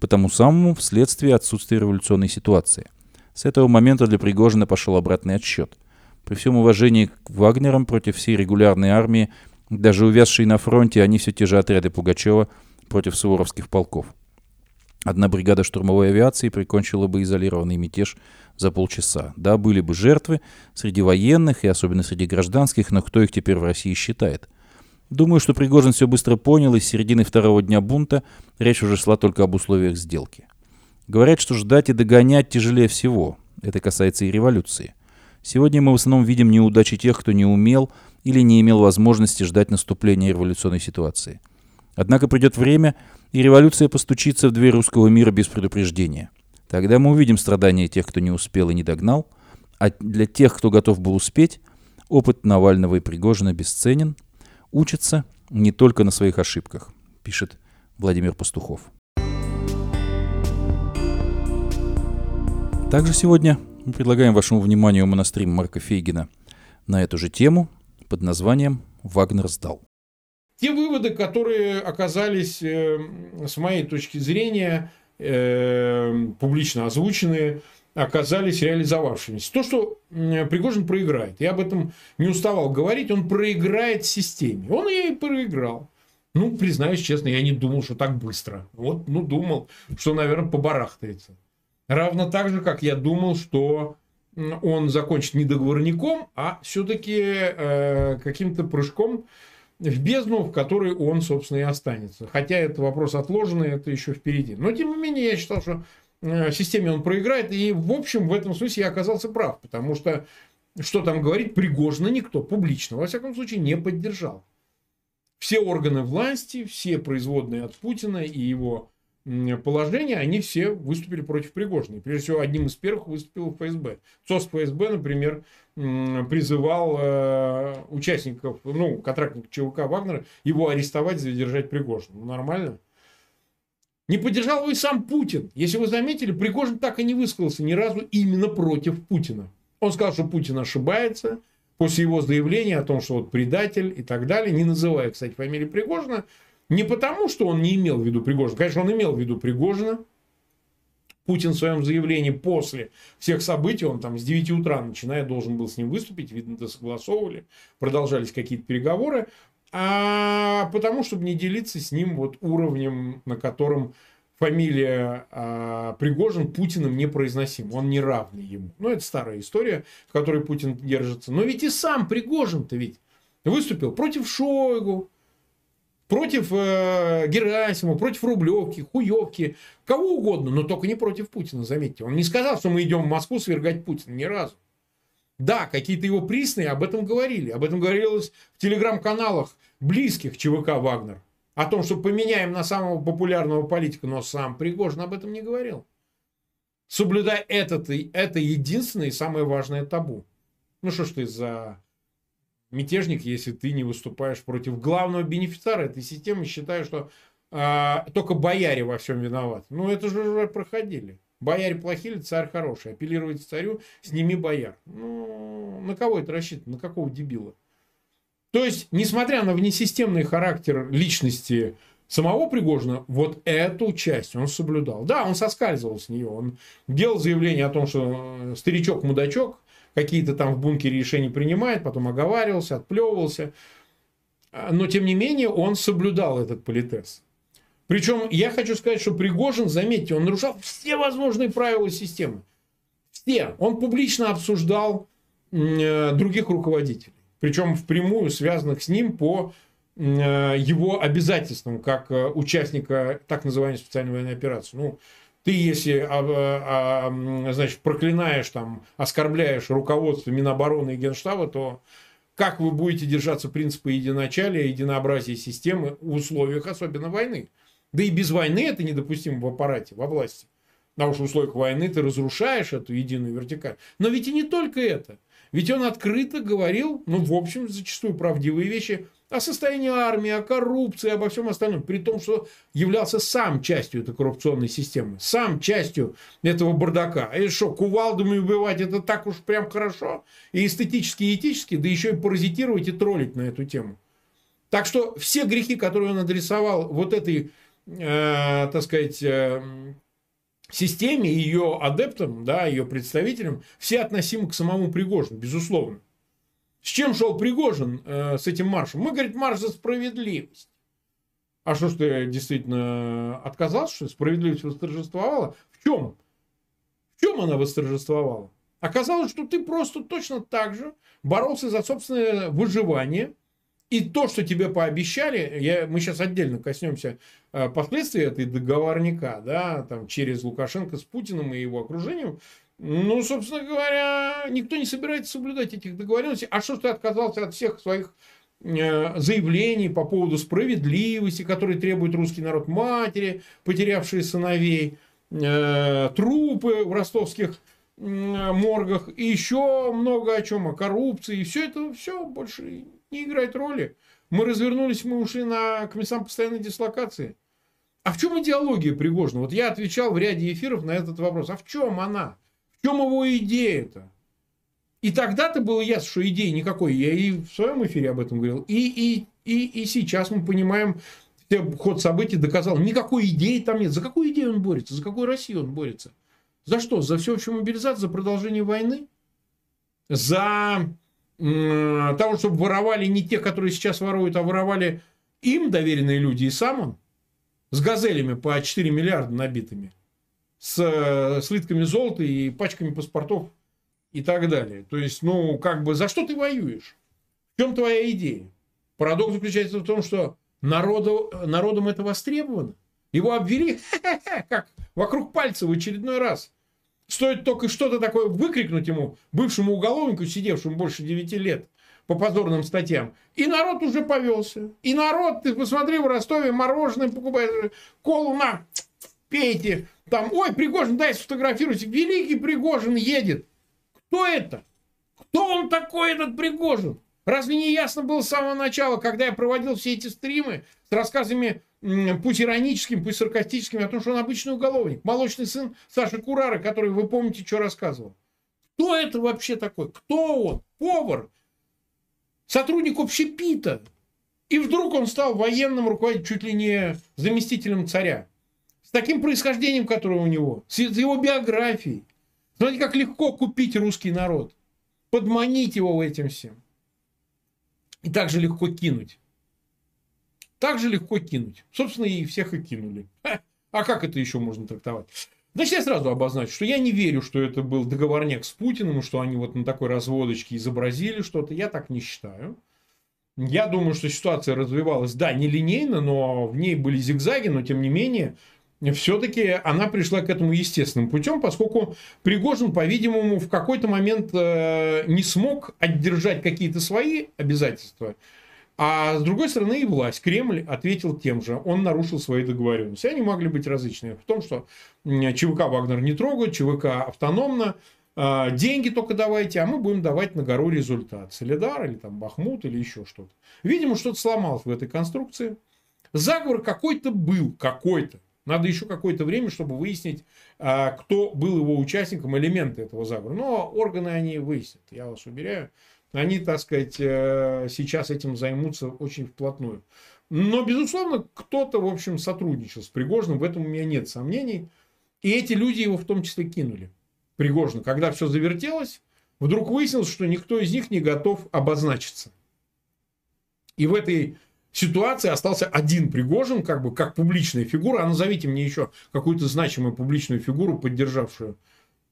Потому самому вследствие отсутствия революционной ситуации. С этого момента для Пригожина пошел обратный отсчет. При всем уважении к Вагнерам против всей регулярной армии – даже увязшие на фронте, они все те же отряды Пугачева против суворовских полков. Одна бригада штурмовой авиации прикончила бы изолированный мятеж за полчаса. Да, были бы жертвы среди военных и особенно среди гражданских, но кто их теперь в России считает? Думаю, что Пригожин все быстро понял, и с середины второго дня бунта речь уже шла только об условиях сделки. Говорят, что ждать и догонять тяжелее всего. Это касается и революции. Сегодня мы в основном видим неудачи тех, кто не умел или не имел возможности ждать наступления революционной ситуации. Однако придет время, и революция постучится в дверь русского мира без предупреждения. Тогда мы увидим страдания тех, кто не успел и не догнал, а для тех, кто готов был успеть, опыт Навального и Пригожина бесценен, учатся не только на своих ошибках, пишет Владимир Пастухов. Также сегодня мы предлагаем вашему вниманию монастрим Марка Фейгина на эту же тему – под названием «Вагнер сдал». Те выводы, которые оказались, э, с моей точки зрения, э, публично озвученные, оказались реализовавшимися. То, что Пригожин проиграет, я об этом не уставал говорить, он проиграет системе. Он и проиграл. Ну, признаюсь честно, я не думал, что так быстро. Вот, ну, думал, что, наверное, побарахтается. Равно так же, как я думал, что он закончит не договорником, а все-таки э, каким-то прыжком в бездну, в которой он, собственно, и останется. Хотя это вопрос отложенный, это еще впереди. Но, тем не менее, я считал, что э, системе он проиграет. И, в общем, в этом смысле я оказался прав. Потому что, что там говорить, Пригожина никто публично, во всяком случае, не поддержал. Все органы власти, все производные от Путина и его положения, они все выступили против Пригожина. прежде всего, одним из первых выступил ФСБ. СОС ФСБ, например, призывал э, участников, ну, контрактников ЧВК Вагнера, его арестовать, задержать Пригожина. Ну, нормально. Не поддержал его и сам Путин. Если вы заметили, Пригожин так и не высказался ни разу именно против Путина. Он сказал, что Путин ошибается, после его заявления о том, что вот предатель и так далее, не называя, кстати, фамилии Пригожина, не потому, что он не имел в виду Пригожина. Конечно, он имел в виду Пригожина. Путин в своем заявлении после всех событий, он там с 9 утра начиная должен был с ним выступить, видно, это согласовывали, продолжались какие-то переговоры, а потому, чтобы не делиться с ним вот уровнем, на котором фамилия а, Пригожин Путиным непроизносим. Он не равный ему. Ну, это старая история, в которой Путин держится. Но ведь и сам Пригожин-то ведь выступил против Шойгу, против э, Герасимова, против Рублевки, Хуевки, кого угодно, но только не против Путина, заметьте. Он не сказал, что мы идем в Москву свергать Путина ни разу. Да, какие-то его присные об этом говорили. Об этом говорилось в телеграм-каналах близких ЧВК «Вагнер». О том, что поменяем на самого популярного политика, но сам Пригожин об этом не говорил. Соблюдай этот, это единственное и самое важное табу. Ну что ж ты за мятежник, если ты не выступаешь против главного бенефициара этой системы, считаю, что а, только бояре во всем виноваты. Ну, это же уже проходили. Бояре плохие, царь хороший. Апеллировать царю, сними бояр. Ну, на кого это рассчитано? На какого дебила? То есть, несмотря на внесистемный характер личности самого Пригожина, вот эту часть он соблюдал. Да, он соскальзывал с нее. Он делал заявление о том, что э, старичок-мудачок, какие-то там в бункере решения принимает, потом оговаривался, отплевывался. Но, тем не менее, он соблюдал этот политез. Причем, я хочу сказать, что Пригожин, заметьте, он нарушал все возможные правила системы. Все. Он публично обсуждал э, других руководителей. Причем впрямую связанных с ним по э, его обязательствам как э, участника так называемой специальной военной операции. Ну, ты, если а, а, значит, проклинаешь, там, оскорбляешь руководство Минобороны и Генштаба, то как вы будете держаться принципа единочалия, единообразия системы в условиях особенно войны? Да и без войны это недопустимо в аппарате, во власти. На уж условиях войны ты разрушаешь эту единую вертикаль. Но ведь и не только это. Ведь он открыто говорил, ну, в общем, зачастую правдивые вещи о состоянии армии, о коррупции, обо всем остальном, при том, что являлся сам частью этой коррупционной системы, сам частью этого бардака. И что, кувалдами убивать это так уж прям хорошо, и эстетически, и этически, да еще и паразитировать и троллить на эту тему. Так что все грехи, которые он адресовал вот этой, э, так сказать, э, системе, ее адептам, да, ее представителям, все относимы к самому Пригожину, безусловно. С чем шел Пригожин э, с этим маршем? Мы, говорит, марш за справедливость. А что ж ты действительно отказался, что справедливость восторжествовала? В чем? В чем она восторжествовала? Оказалось, что ты просто точно так же боролся за собственное выживание. И то, что тебе пообещали, я, мы сейчас отдельно коснемся э, последствий этой договорника, да, там, через Лукашенко с Путиным и его окружением, ну, собственно говоря, никто не собирается соблюдать этих договоренностей. А что ты отказался от всех своих э, заявлений по поводу справедливости, которые требует русский народ матери, потерявшие сыновей, э, трупы в ростовских моргах и еще много о чем, о коррупции. И все это все больше не играет роли. Мы развернулись, мы ушли на к местам постоянной дислокации. А в чем идеология Пригожина? Вот я отвечал в ряде эфиров на этот вопрос. А в чем она? В чем его идея-то? И тогда-то было ясно, что идеи никакой. Я и в своем эфире об этом говорил. И, и, и, и сейчас мы понимаем ход событий доказал, никакой идеи там нет. За какую идею он борется? За какую Россию он борется? За что? За всеобщую мобилизацию, за продолжение войны? За того, чтобы воровали не те, которые сейчас воруют, а воровали им доверенные люди и сам он? С газелями по 4 миллиарда набитыми. С э, слитками золота и пачками паспортов и так далее. То есть, ну, как бы, за что ты воюешь? В чем твоя идея? Парадокс заключается в том, что народу, народом это востребовано. Его обвели как вокруг пальца в очередной раз. Стоит только что-то такое выкрикнуть ему, бывшему уголовнику, сидевшему больше 9 лет по позорным статьям. И народ уже повелся. И народ, ты посмотри, в Ростове мороженое покупает, колу на, пейте. Там, ой, Пригожин, дай сфотографируйте. Великий Пригожин едет. Кто это? Кто он такой, этот Пригожин? Разве не ясно было с самого начала, когда я проводил все эти стримы с рассказами пусть ироническим, пусть саркастическим, о том, что он обычный уголовник, молочный сын Саши Курара, который, вы помните, что рассказывал. Кто это вообще такой? Кто он? Повар? Сотрудник общепита? И вдруг он стал военным руководителем, чуть ли не заместителем царя. С таким происхождением, которое у него, с его биографией. Смотрите, как легко купить русский народ. Подманить его этим всем. И также легко кинуть. Так же легко кинуть. Собственно, и всех и кинули. А как это еще можно трактовать? Значит, я сразу обозначу, что я не верю, что это был договорняк с Путиным, что они вот на такой разводочке изобразили что-то. Я так не считаю. Я думаю, что ситуация развивалась, да, не линейно, но в ней были зигзаги, но тем не менее все-таки она пришла к этому естественным путем, поскольку Пригожин, по-видимому, в какой-то момент э, не смог отдержать какие-то свои обязательства, а с другой стороны и власть. Кремль ответил тем же. Он нарушил свои договоренности. Они могли быть различными. В том, что ЧВК Вагнер не трогают, ЧВК автономно, э, деньги только давайте, а мы будем давать на гору результат. Солидар или там Бахмут или еще что-то. Видимо, что-то сломалось в этой конструкции. Заговор какой-то был, какой-то. Надо еще какое-то время, чтобы выяснить, а, кто был его участником, элементы этого заговора. Но органы они выяснят, я вас уверяю. Они, так сказать, э, сейчас этим займутся очень вплотную. Но, безусловно, кто-то, в общем, сотрудничал с Пригожиным, в этом у меня нет сомнений. И эти люди его в том числе кинули. Пригожин, когда все завертелось, вдруг выяснилось, что никто из них не готов обозначиться. И в этой ситуации остался один Пригожин, как бы как публичная фигура. А назовите мне еще какую-то значимую публичную фигуру, поддержавшую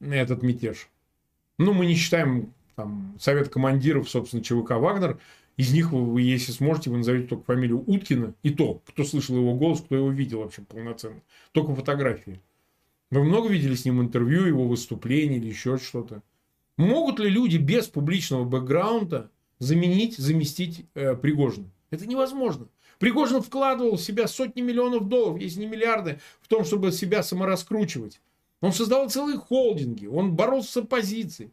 этот мятеж. Ну, мы не считаем там, совет командиров, собственно, ЧВК «Вагнер». Из них вы, если сможете, вы назовете только фамилию Уткина. И то, кто слышал его голос, кто его видел вообще полноценно. Только фотографии. Вы много видели с ним интервью, его выступления или еще что-то? Могут ли люди без публичного бэкграунда заменить, заместить э, Пригожина? Это невозможно. Пригожин вкладывал в себя сотни миллионов долларов, если не миллиарды, в том, чтобы себя самораскручивать. Он создавал целые холдинги, он боролся с оппозицией.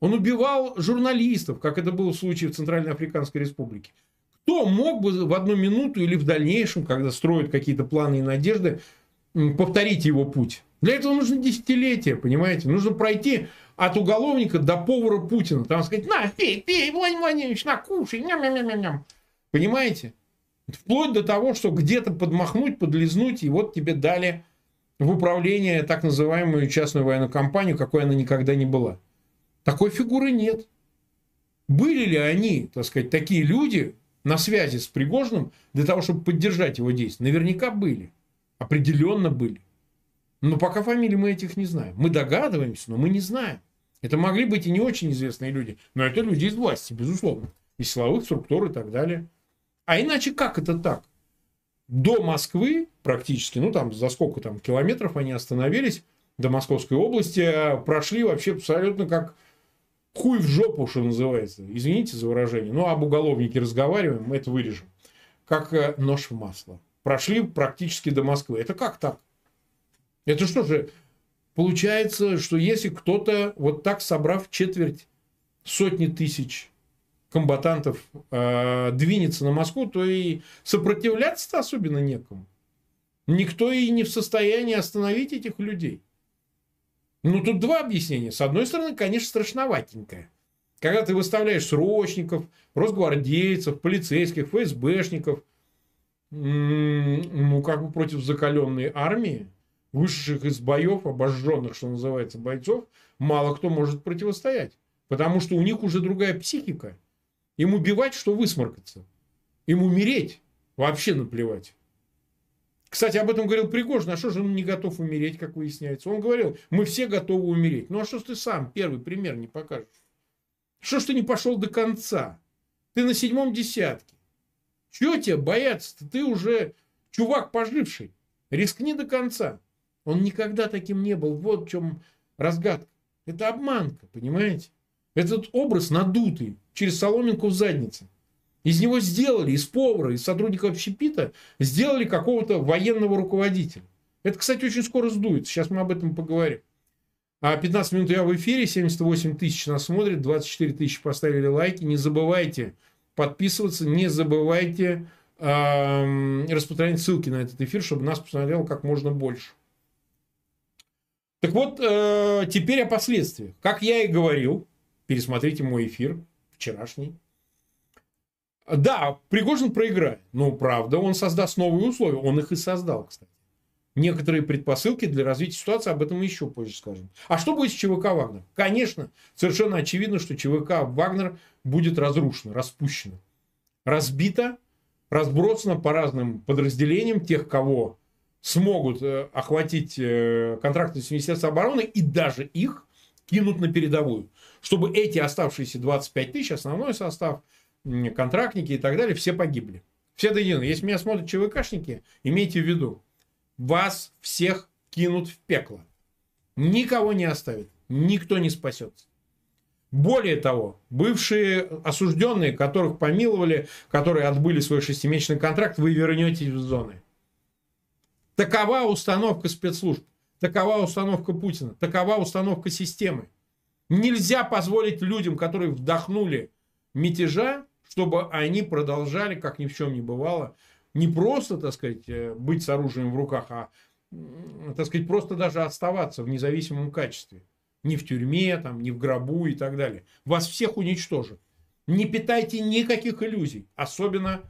Он убивал журналистов, как это было в случае в Центральной Африканской Республике. Кто мог бы в одну минуту или в дальнейшем, когда строят какие-то планы и надежды, повторить его путь? Для этого нужно десятилетия, понимаете? Нужно пройти от уголовника до повара Путина. Там сказать, на, пей, пей, Владимир Владимирович, на, кушай, ням-ням-ням-ням. Понимаете? Вплоть до того, что где-то подмахнуть, подлизнуть, и вот тебе дали в управление так называемую частную военную компанию, какой она никогда не была. Такой фигуры нет. Были ли они, так сказать, такие люди на связи с Пригожиным для того, чтобы поддержать его действия? Наверняка были. Определенно были. Но пока фамилии мы этих не знаем. Мы догадываемся, но мы не знаем. Это могли быть и не очень известные люди, но это люди из власти, безусловно. Из силовых структур и так далее. А иначе как это так? До Москвы практически, ну там за сколько там километров они остановились, до Московской области, а прошли вообще абсолютно как хуй в жопу, что называется. Извините за выражение. Ну, об уголовнике разговариваем, мы это вырежем. Как э, нож в масло. Прошли практически до Москвы. Это как так? Это что же, получается, что если кто-то вот так собрав четверть сотни тысяч комбатантов э, двинется на Москву, то и сопротивляться-то особенно некому. Никто и не в состоянии остановить этих людей. Ну, тут два объяснения. С одной стороны, конечно, страшноватенькое. Когда ты выставляешь срочников, росгвардейцев, полицейских, ФСБшников, ну, как бы против закаленной армии, вышедших из боев, обожженных, что называется, бойцов, мало кто может противостоять. Потому что у них уже другая психика. Им убивать, что высморкаться. Им умереть вообще наплевать. Кстати, об этом говорил Пригожин. А что же он не готов умереть, как выясняется? Он говорил, мы все готовы умереть. Ну а что ж ты сам первый пример не покажешь? Что ж ты не пошел до конца? Ты на седьмом десятке. Чего тебе бояться-то? Ты уже чувак поживший. Рискни до конца. Он никогда таким не был. Вот в чем разгадка. Это обманка, понимаете? Этот образ надутый через соломинку в заднице. Из него сделали, из повара, из сотрудников общепита, сделали какого-то военного руководителя. Это, кстати, очень скоро сдуется. Сейчас мы об этом поговорим. А 15 минут я в эфире, 78 тысяч нас смотрит, 24 тысячи поставили лайки. Не забывайте подписываться, не забывайте э, распространять ссылки на этот эфир, чтобы нас посмотрело как можно больше. Так вот, э, теперь о последствиях. Как я и говорил, пересмотрите мой эфир вчерашний. Да, Пригожин проиграет. Но правда, он создаст новые условия. Он их и создал, кстати. Некоторые предпосылки для развития ситуации, об этом мы еще позже скажем. А что будет с ЧВК «Вагнер»? Конечно, совершенно очевидно, что ЧВК «Вагнер» будет разрушено, распущено, разбито, разбросано по разным подразделениям тех, кого смогут э, охватить э, контракты с Министерством обороны, и даже их кинут на передовую. Чтобы эти оставшиеся 25 тысяч, основной состав, контрактники и так далее, все погибли. Все до единого. Если меня смотрят ЧВКшники, имейте в виду, вас всех кинут в пекло. Никого не оставят. Никто не спасется. Более того, бывшие осужденные, которых помиловали, которые отбыли свой шестимесячный контракт, вы вернетесь в зоны. Такова установка спецслужб. Такова установка Путина. Такова установка системы. Нельзя позволить людям, которые вдохнули мятежа, чтобы они продолжали, как ни в чем не бывало, не просто, так сказать, э, быть с оружием в руках, а, так сказать, просто даже оставаться в независимом качестве. Ни в тюрьме, там, ни в гробу и так далее. Вас всех уничтожат. Не питайте никаких иллюзий. Особенно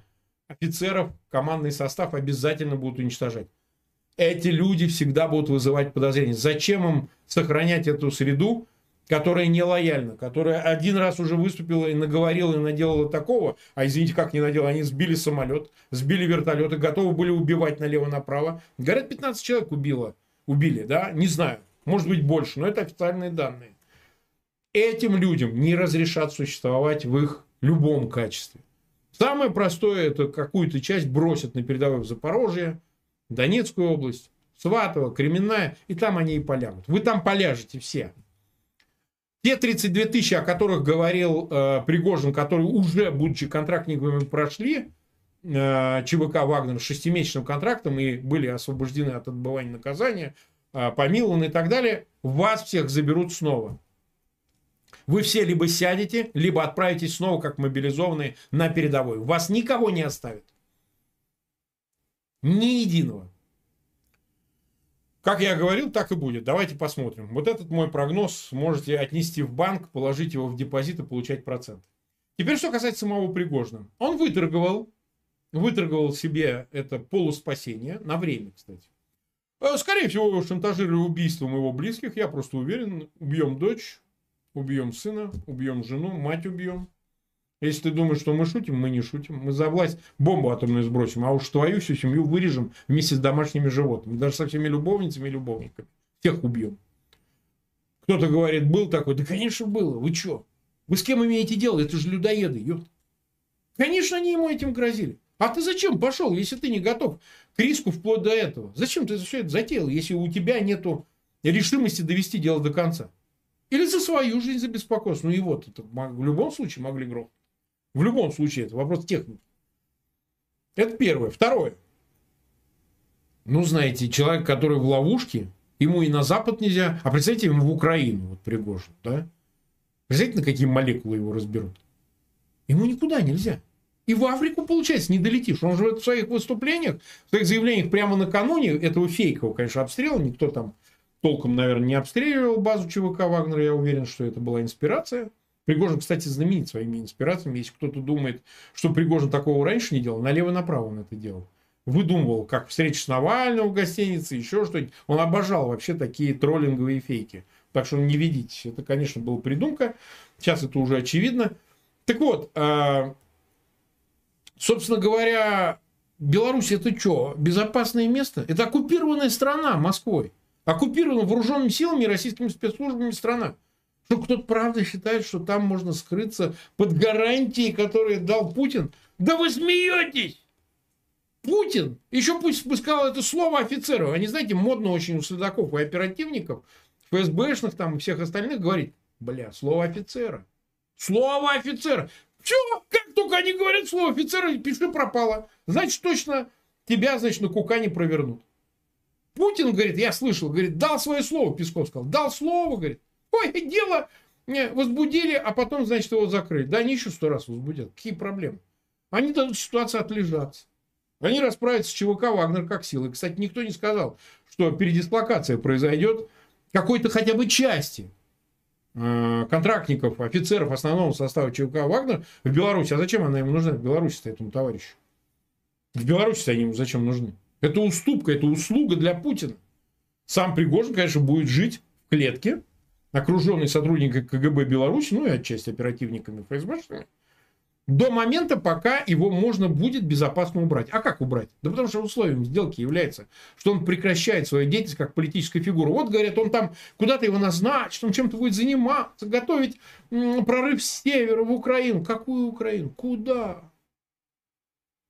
офицеров, командный состав обязательно будут уничтожать. Эти люди всегда будут вызывать подозрения. Зачем им сохранять эту среду, которая не лояльна, которая один раз уже выступила и наговорила и наделала такого, а извините, как не наделала, они сбили самолет, сбили вертолет и готовы были убивать налево-направо. Говорят, 15 человек убило, убили, да, не знаю, может быть больше, но это официальные данные. Этим людям не разрешат существовать в их любом качестве. Самое простое, это какую-то часть бросят на передовой в Запорожье, Донецкую область, Сватово, Кременная, и там они и полягут. Вы там поляжете все. Те 32 тысячи, о которых говорил э, Пригожин, которые уже, будучи контрактниками, прошли э, ЧВК «Вагнер» шестимесячным контрактом и были освобождены от отбывания наказания, э, помилованы и так далее, вас всех заберут снова. Вы все либо сядете, либо отправитесь снова, как мобилизованные, на передовой. Вас никого не оставят. Ни единого. Как я говорил, так и будет. Давайте посмотрим. Вот этот мой прогноз можете отнести в банк, положить его в депозит и получать процент. Теперь, что касается самого Пригожина. Он выторговал, выторговал себе это полуспасение, на время, кстати. Э, скорее всего, шантажируя убийством его близких, я просто уверен, убьем дочь, убьем сына, убьем жену, мать убьем. Если ты думаешь, что мы шутим, мы не шутим. Мы за власть бомбу атомную сбросим, а уж твою всю семью вырежем вместе с домашними животными. Даже со всеми любовницами и любовниками. Всех убьем. Кто-то говорит, был такой. Да, конечно, было. Вы что? Вы с кем имеете дело? Это же людоеды. Ёпт. Конечно, они ему этим грозили. А ты зачем пошел, если ты не готов к риску вплоть до этого? Зачем ты все это затеял, если у тебя нету решимости довести дело до конца? Или за свою жизнь забеспокоиться? Ну это в любом случае могли грохнуть. В любом случае, это вопрос техники. Это первое. Второе. Ну, знаете, человек, который в ловушке, ему и на Запад нельзя, а представьте, ему в Украину, вот Пригожин, да? Представьте, на какие молекулы его разберут. Ему никуда нельзя. И в Африку, получается, не долетишь. Он же в своих выступлениях, в своих заявлениях прямо накануне этого фейкового, конечно, обстрела, никто там толком, наверное, не обстреливал базу ЧВК Вагнера, я уверен, что это была инспирация. Пригожин, кстати, знаменит своими инспирациями. Если кто-то думает, что Пригожин такого раньше не делал, налево-направо он это делал. выдумывал, как встреча с Навальным в гостинице, еще что-нибудь. Он обожал вообще такие троллинговые фейки. Так что не ведитесь. Это, конечно, была придумка. Сейчас это уже очевидно. Так вот, а, собственно говоря, Беларусь это что? Безопасное место? Это оккупированная страна Москвой. Оккупирована вооруженными силами и российскими спецслужбами страна. Что кто-то правда считает, что там можно скрыться под гарантией, которые дал Путин. Да вы смеетесь! Путин, еще пусть сказал это слово офицеру. Они, знаете, модно очень у следаков и оперативников, ФСБшных там и всех остальных говорить, бля, слово офицера. Слово офицера. Все, как только они говорят слово офицера, пиши пропало. Значит, точно тебя, значит, на кука не провернут. Путин, говорит, я слышал, говорит, дал свое слово, Песков сказал, дал слово, говорит. Ой, дело возбудили, а потом, значит, его закрыли. Да, они еще сто раз возбудят. Какие проблемы? Они дадут ситуацию отлежаться. Они расправятся с ЧВК «Вагнер» как силы. Кстати, никто не сказал, что передислокация произойдет какой-то хотя бы части э, контрактников, офицеров основного состава ЧВК «Вагнер» в Беларуси. А зачем она ему нужна в Беларуси этому товарищу? В Беларуси они ему зачем нужны? Это уступка, это услуга для Путина. Сам Пригожин, конечно, будет жить в клетке, окруженный сотрудниками КГБ Беларуси, ну и отчасти оперативниками ФСБ, до момента, пока его можно будет безопасно убрать. А как убрать? Да потому что условием сделки является, что он прекращает свою деятельность как политическая фигура. Вот, говорят, он там куда-то его назначит, он чем-то будет заниматься, готовить прорыв с севера в Украину. Какую Украину? Куда?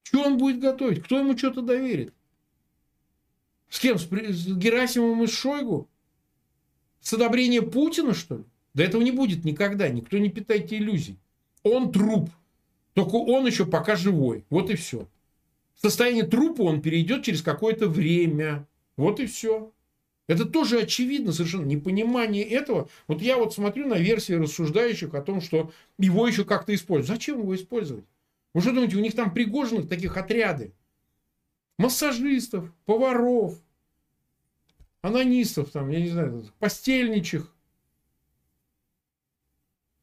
Что он будет готовить? Кто ему что-то доверит? С кем? С Герасимовым и Шойгу? С одобрения Путина, что ли? Да этого не будет никогда. Никто не питайте иллюзий. Он труп. Только он еще пока живой. Вот и все. В состояние трупа он перейдет через какое-то время. Вот и все. Это тоже очевидно совершенно. Непонимание этого. Вот я вот смотрю на версии рассуждающих о том, что его еще как-то используют. Зачем его использовать? Вы что думаете, у них там пригоженных таких отряды? Массажистов, поваров, анонистов, там, я не знаю, постельничих.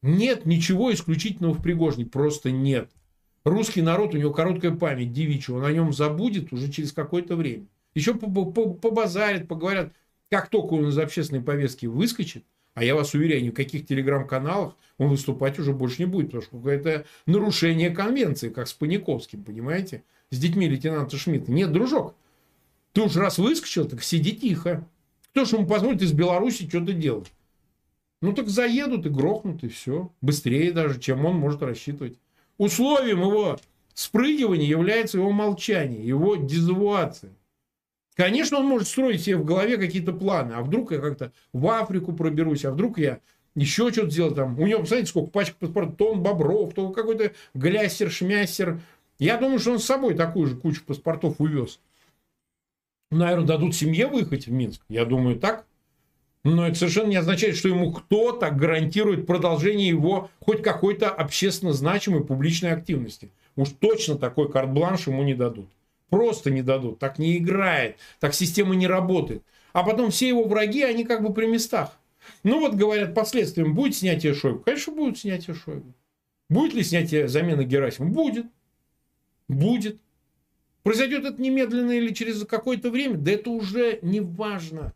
Нет ничего исключительного в Пригожне, просто нет. Русский народ, у него короткая память девичья, он о нем забудет уже через какое-то время. Еще побазарят, поговорят, как только он из общественной повестки выскочит, а я вас уверяю, ни в каких телеграм-каналах он выступать уже больше не будет, потому что это нарушение конвенции, как с Паниковским, понимаете? С детьми лейтенанта Шмидта. Нет, дружок, ты уж раз выскочил, так сиди тихо. Кто же ему позволит из Беларуси что-то делать? Ну так заедут и грохнут, и все. Быстрее даже, чем он может рассчитывать. Условием его спрыгивания является его молчание, его дезавуация. Конечно, он может строить себе в голове какие-то планы. А вдруг я как-то в Африку проберусь, а вдруг я еще что-то сделаю там. У него, посмотрите, сколько пачек паспортов. То он Бобров, то какой-то гляссер, шмяссер. Я думаю, что он с собой такую же кучу паспортов увез. Наверное, дадут семье выехать в Минск. Я думаю, так. Но это совершенно не означает, что ему кто-то гарантирует продолжение его хоть какой-то общественно значимой публичной активности. Уж точно такой карт-бланш ему не дадут. Просто не дадут. Так не играет. Так система не работает. А потом все его враги, они как бы при местах. Ну вот, говорят, последствием будет снятие Шойгу. Конечно, будет снятие Шойгу. Будет ли снятие замены Герасима? Будет. Будет. Произойдет это немедленно или через какое-то время? Да это уже не важно.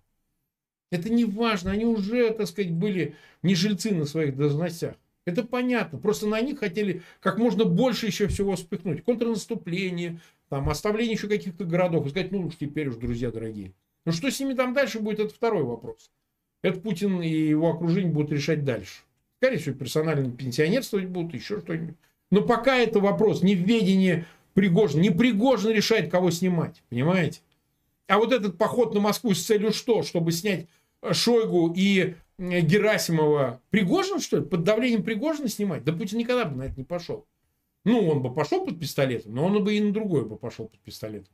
Это не важно. Они уже, так сказать, были не жильцы на своих должностях. Это понятно. Просто на них хотели как можно больше еще всего спихнуть. Контрнаступление, там, оставление еще каких-то городов. И сказать, ну уж теперь уж, друзья дорогие. Ну что с ними там дальше будет, это второй вопрос. Это Путин и его окружение будут решать дальше. Скорее всего, персонально пенсионерствовать будут, еще что-нибудь. Но пока это вопрос не в Пригожина. Не Пригожин решает, кого снимать. Понимаете? А вот этот поход на Москву с целью что? Чтобы снять Шойгу и Герасимова Пригожин, что ли? Под давлением Пригожина снимать? Да Путин никогда бы на это не пошел. Ну, он бы пошел под пистолетом, но он бы и на другой бы пошел под пистолетом.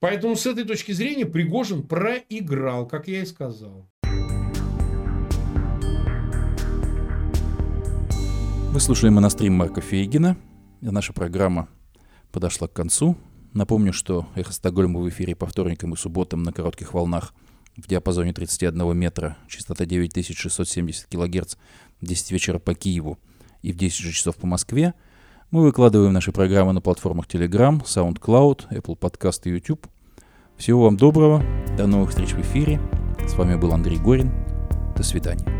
Поэтому с этой точки зрения Пригожин проиграл, как я и сказал. Вы слушали монастрим Марка Фейгина. Наша программа подошла к концу. Напомню, что «Эхо Стокгольма» в эфире по вторникам и субботам на коротких волнах в диапазоне 31 метра, частота 9670 кГц в 10 вечера по Киеву и в 10 же часов по Москве – Мы выкладываем наши программы на платформах Telegram, SoundCloud, Apple Podcast и YouTube. Всего вам доброго, до новых встреч в эфире. С вами был Андрей Горин. До свидания.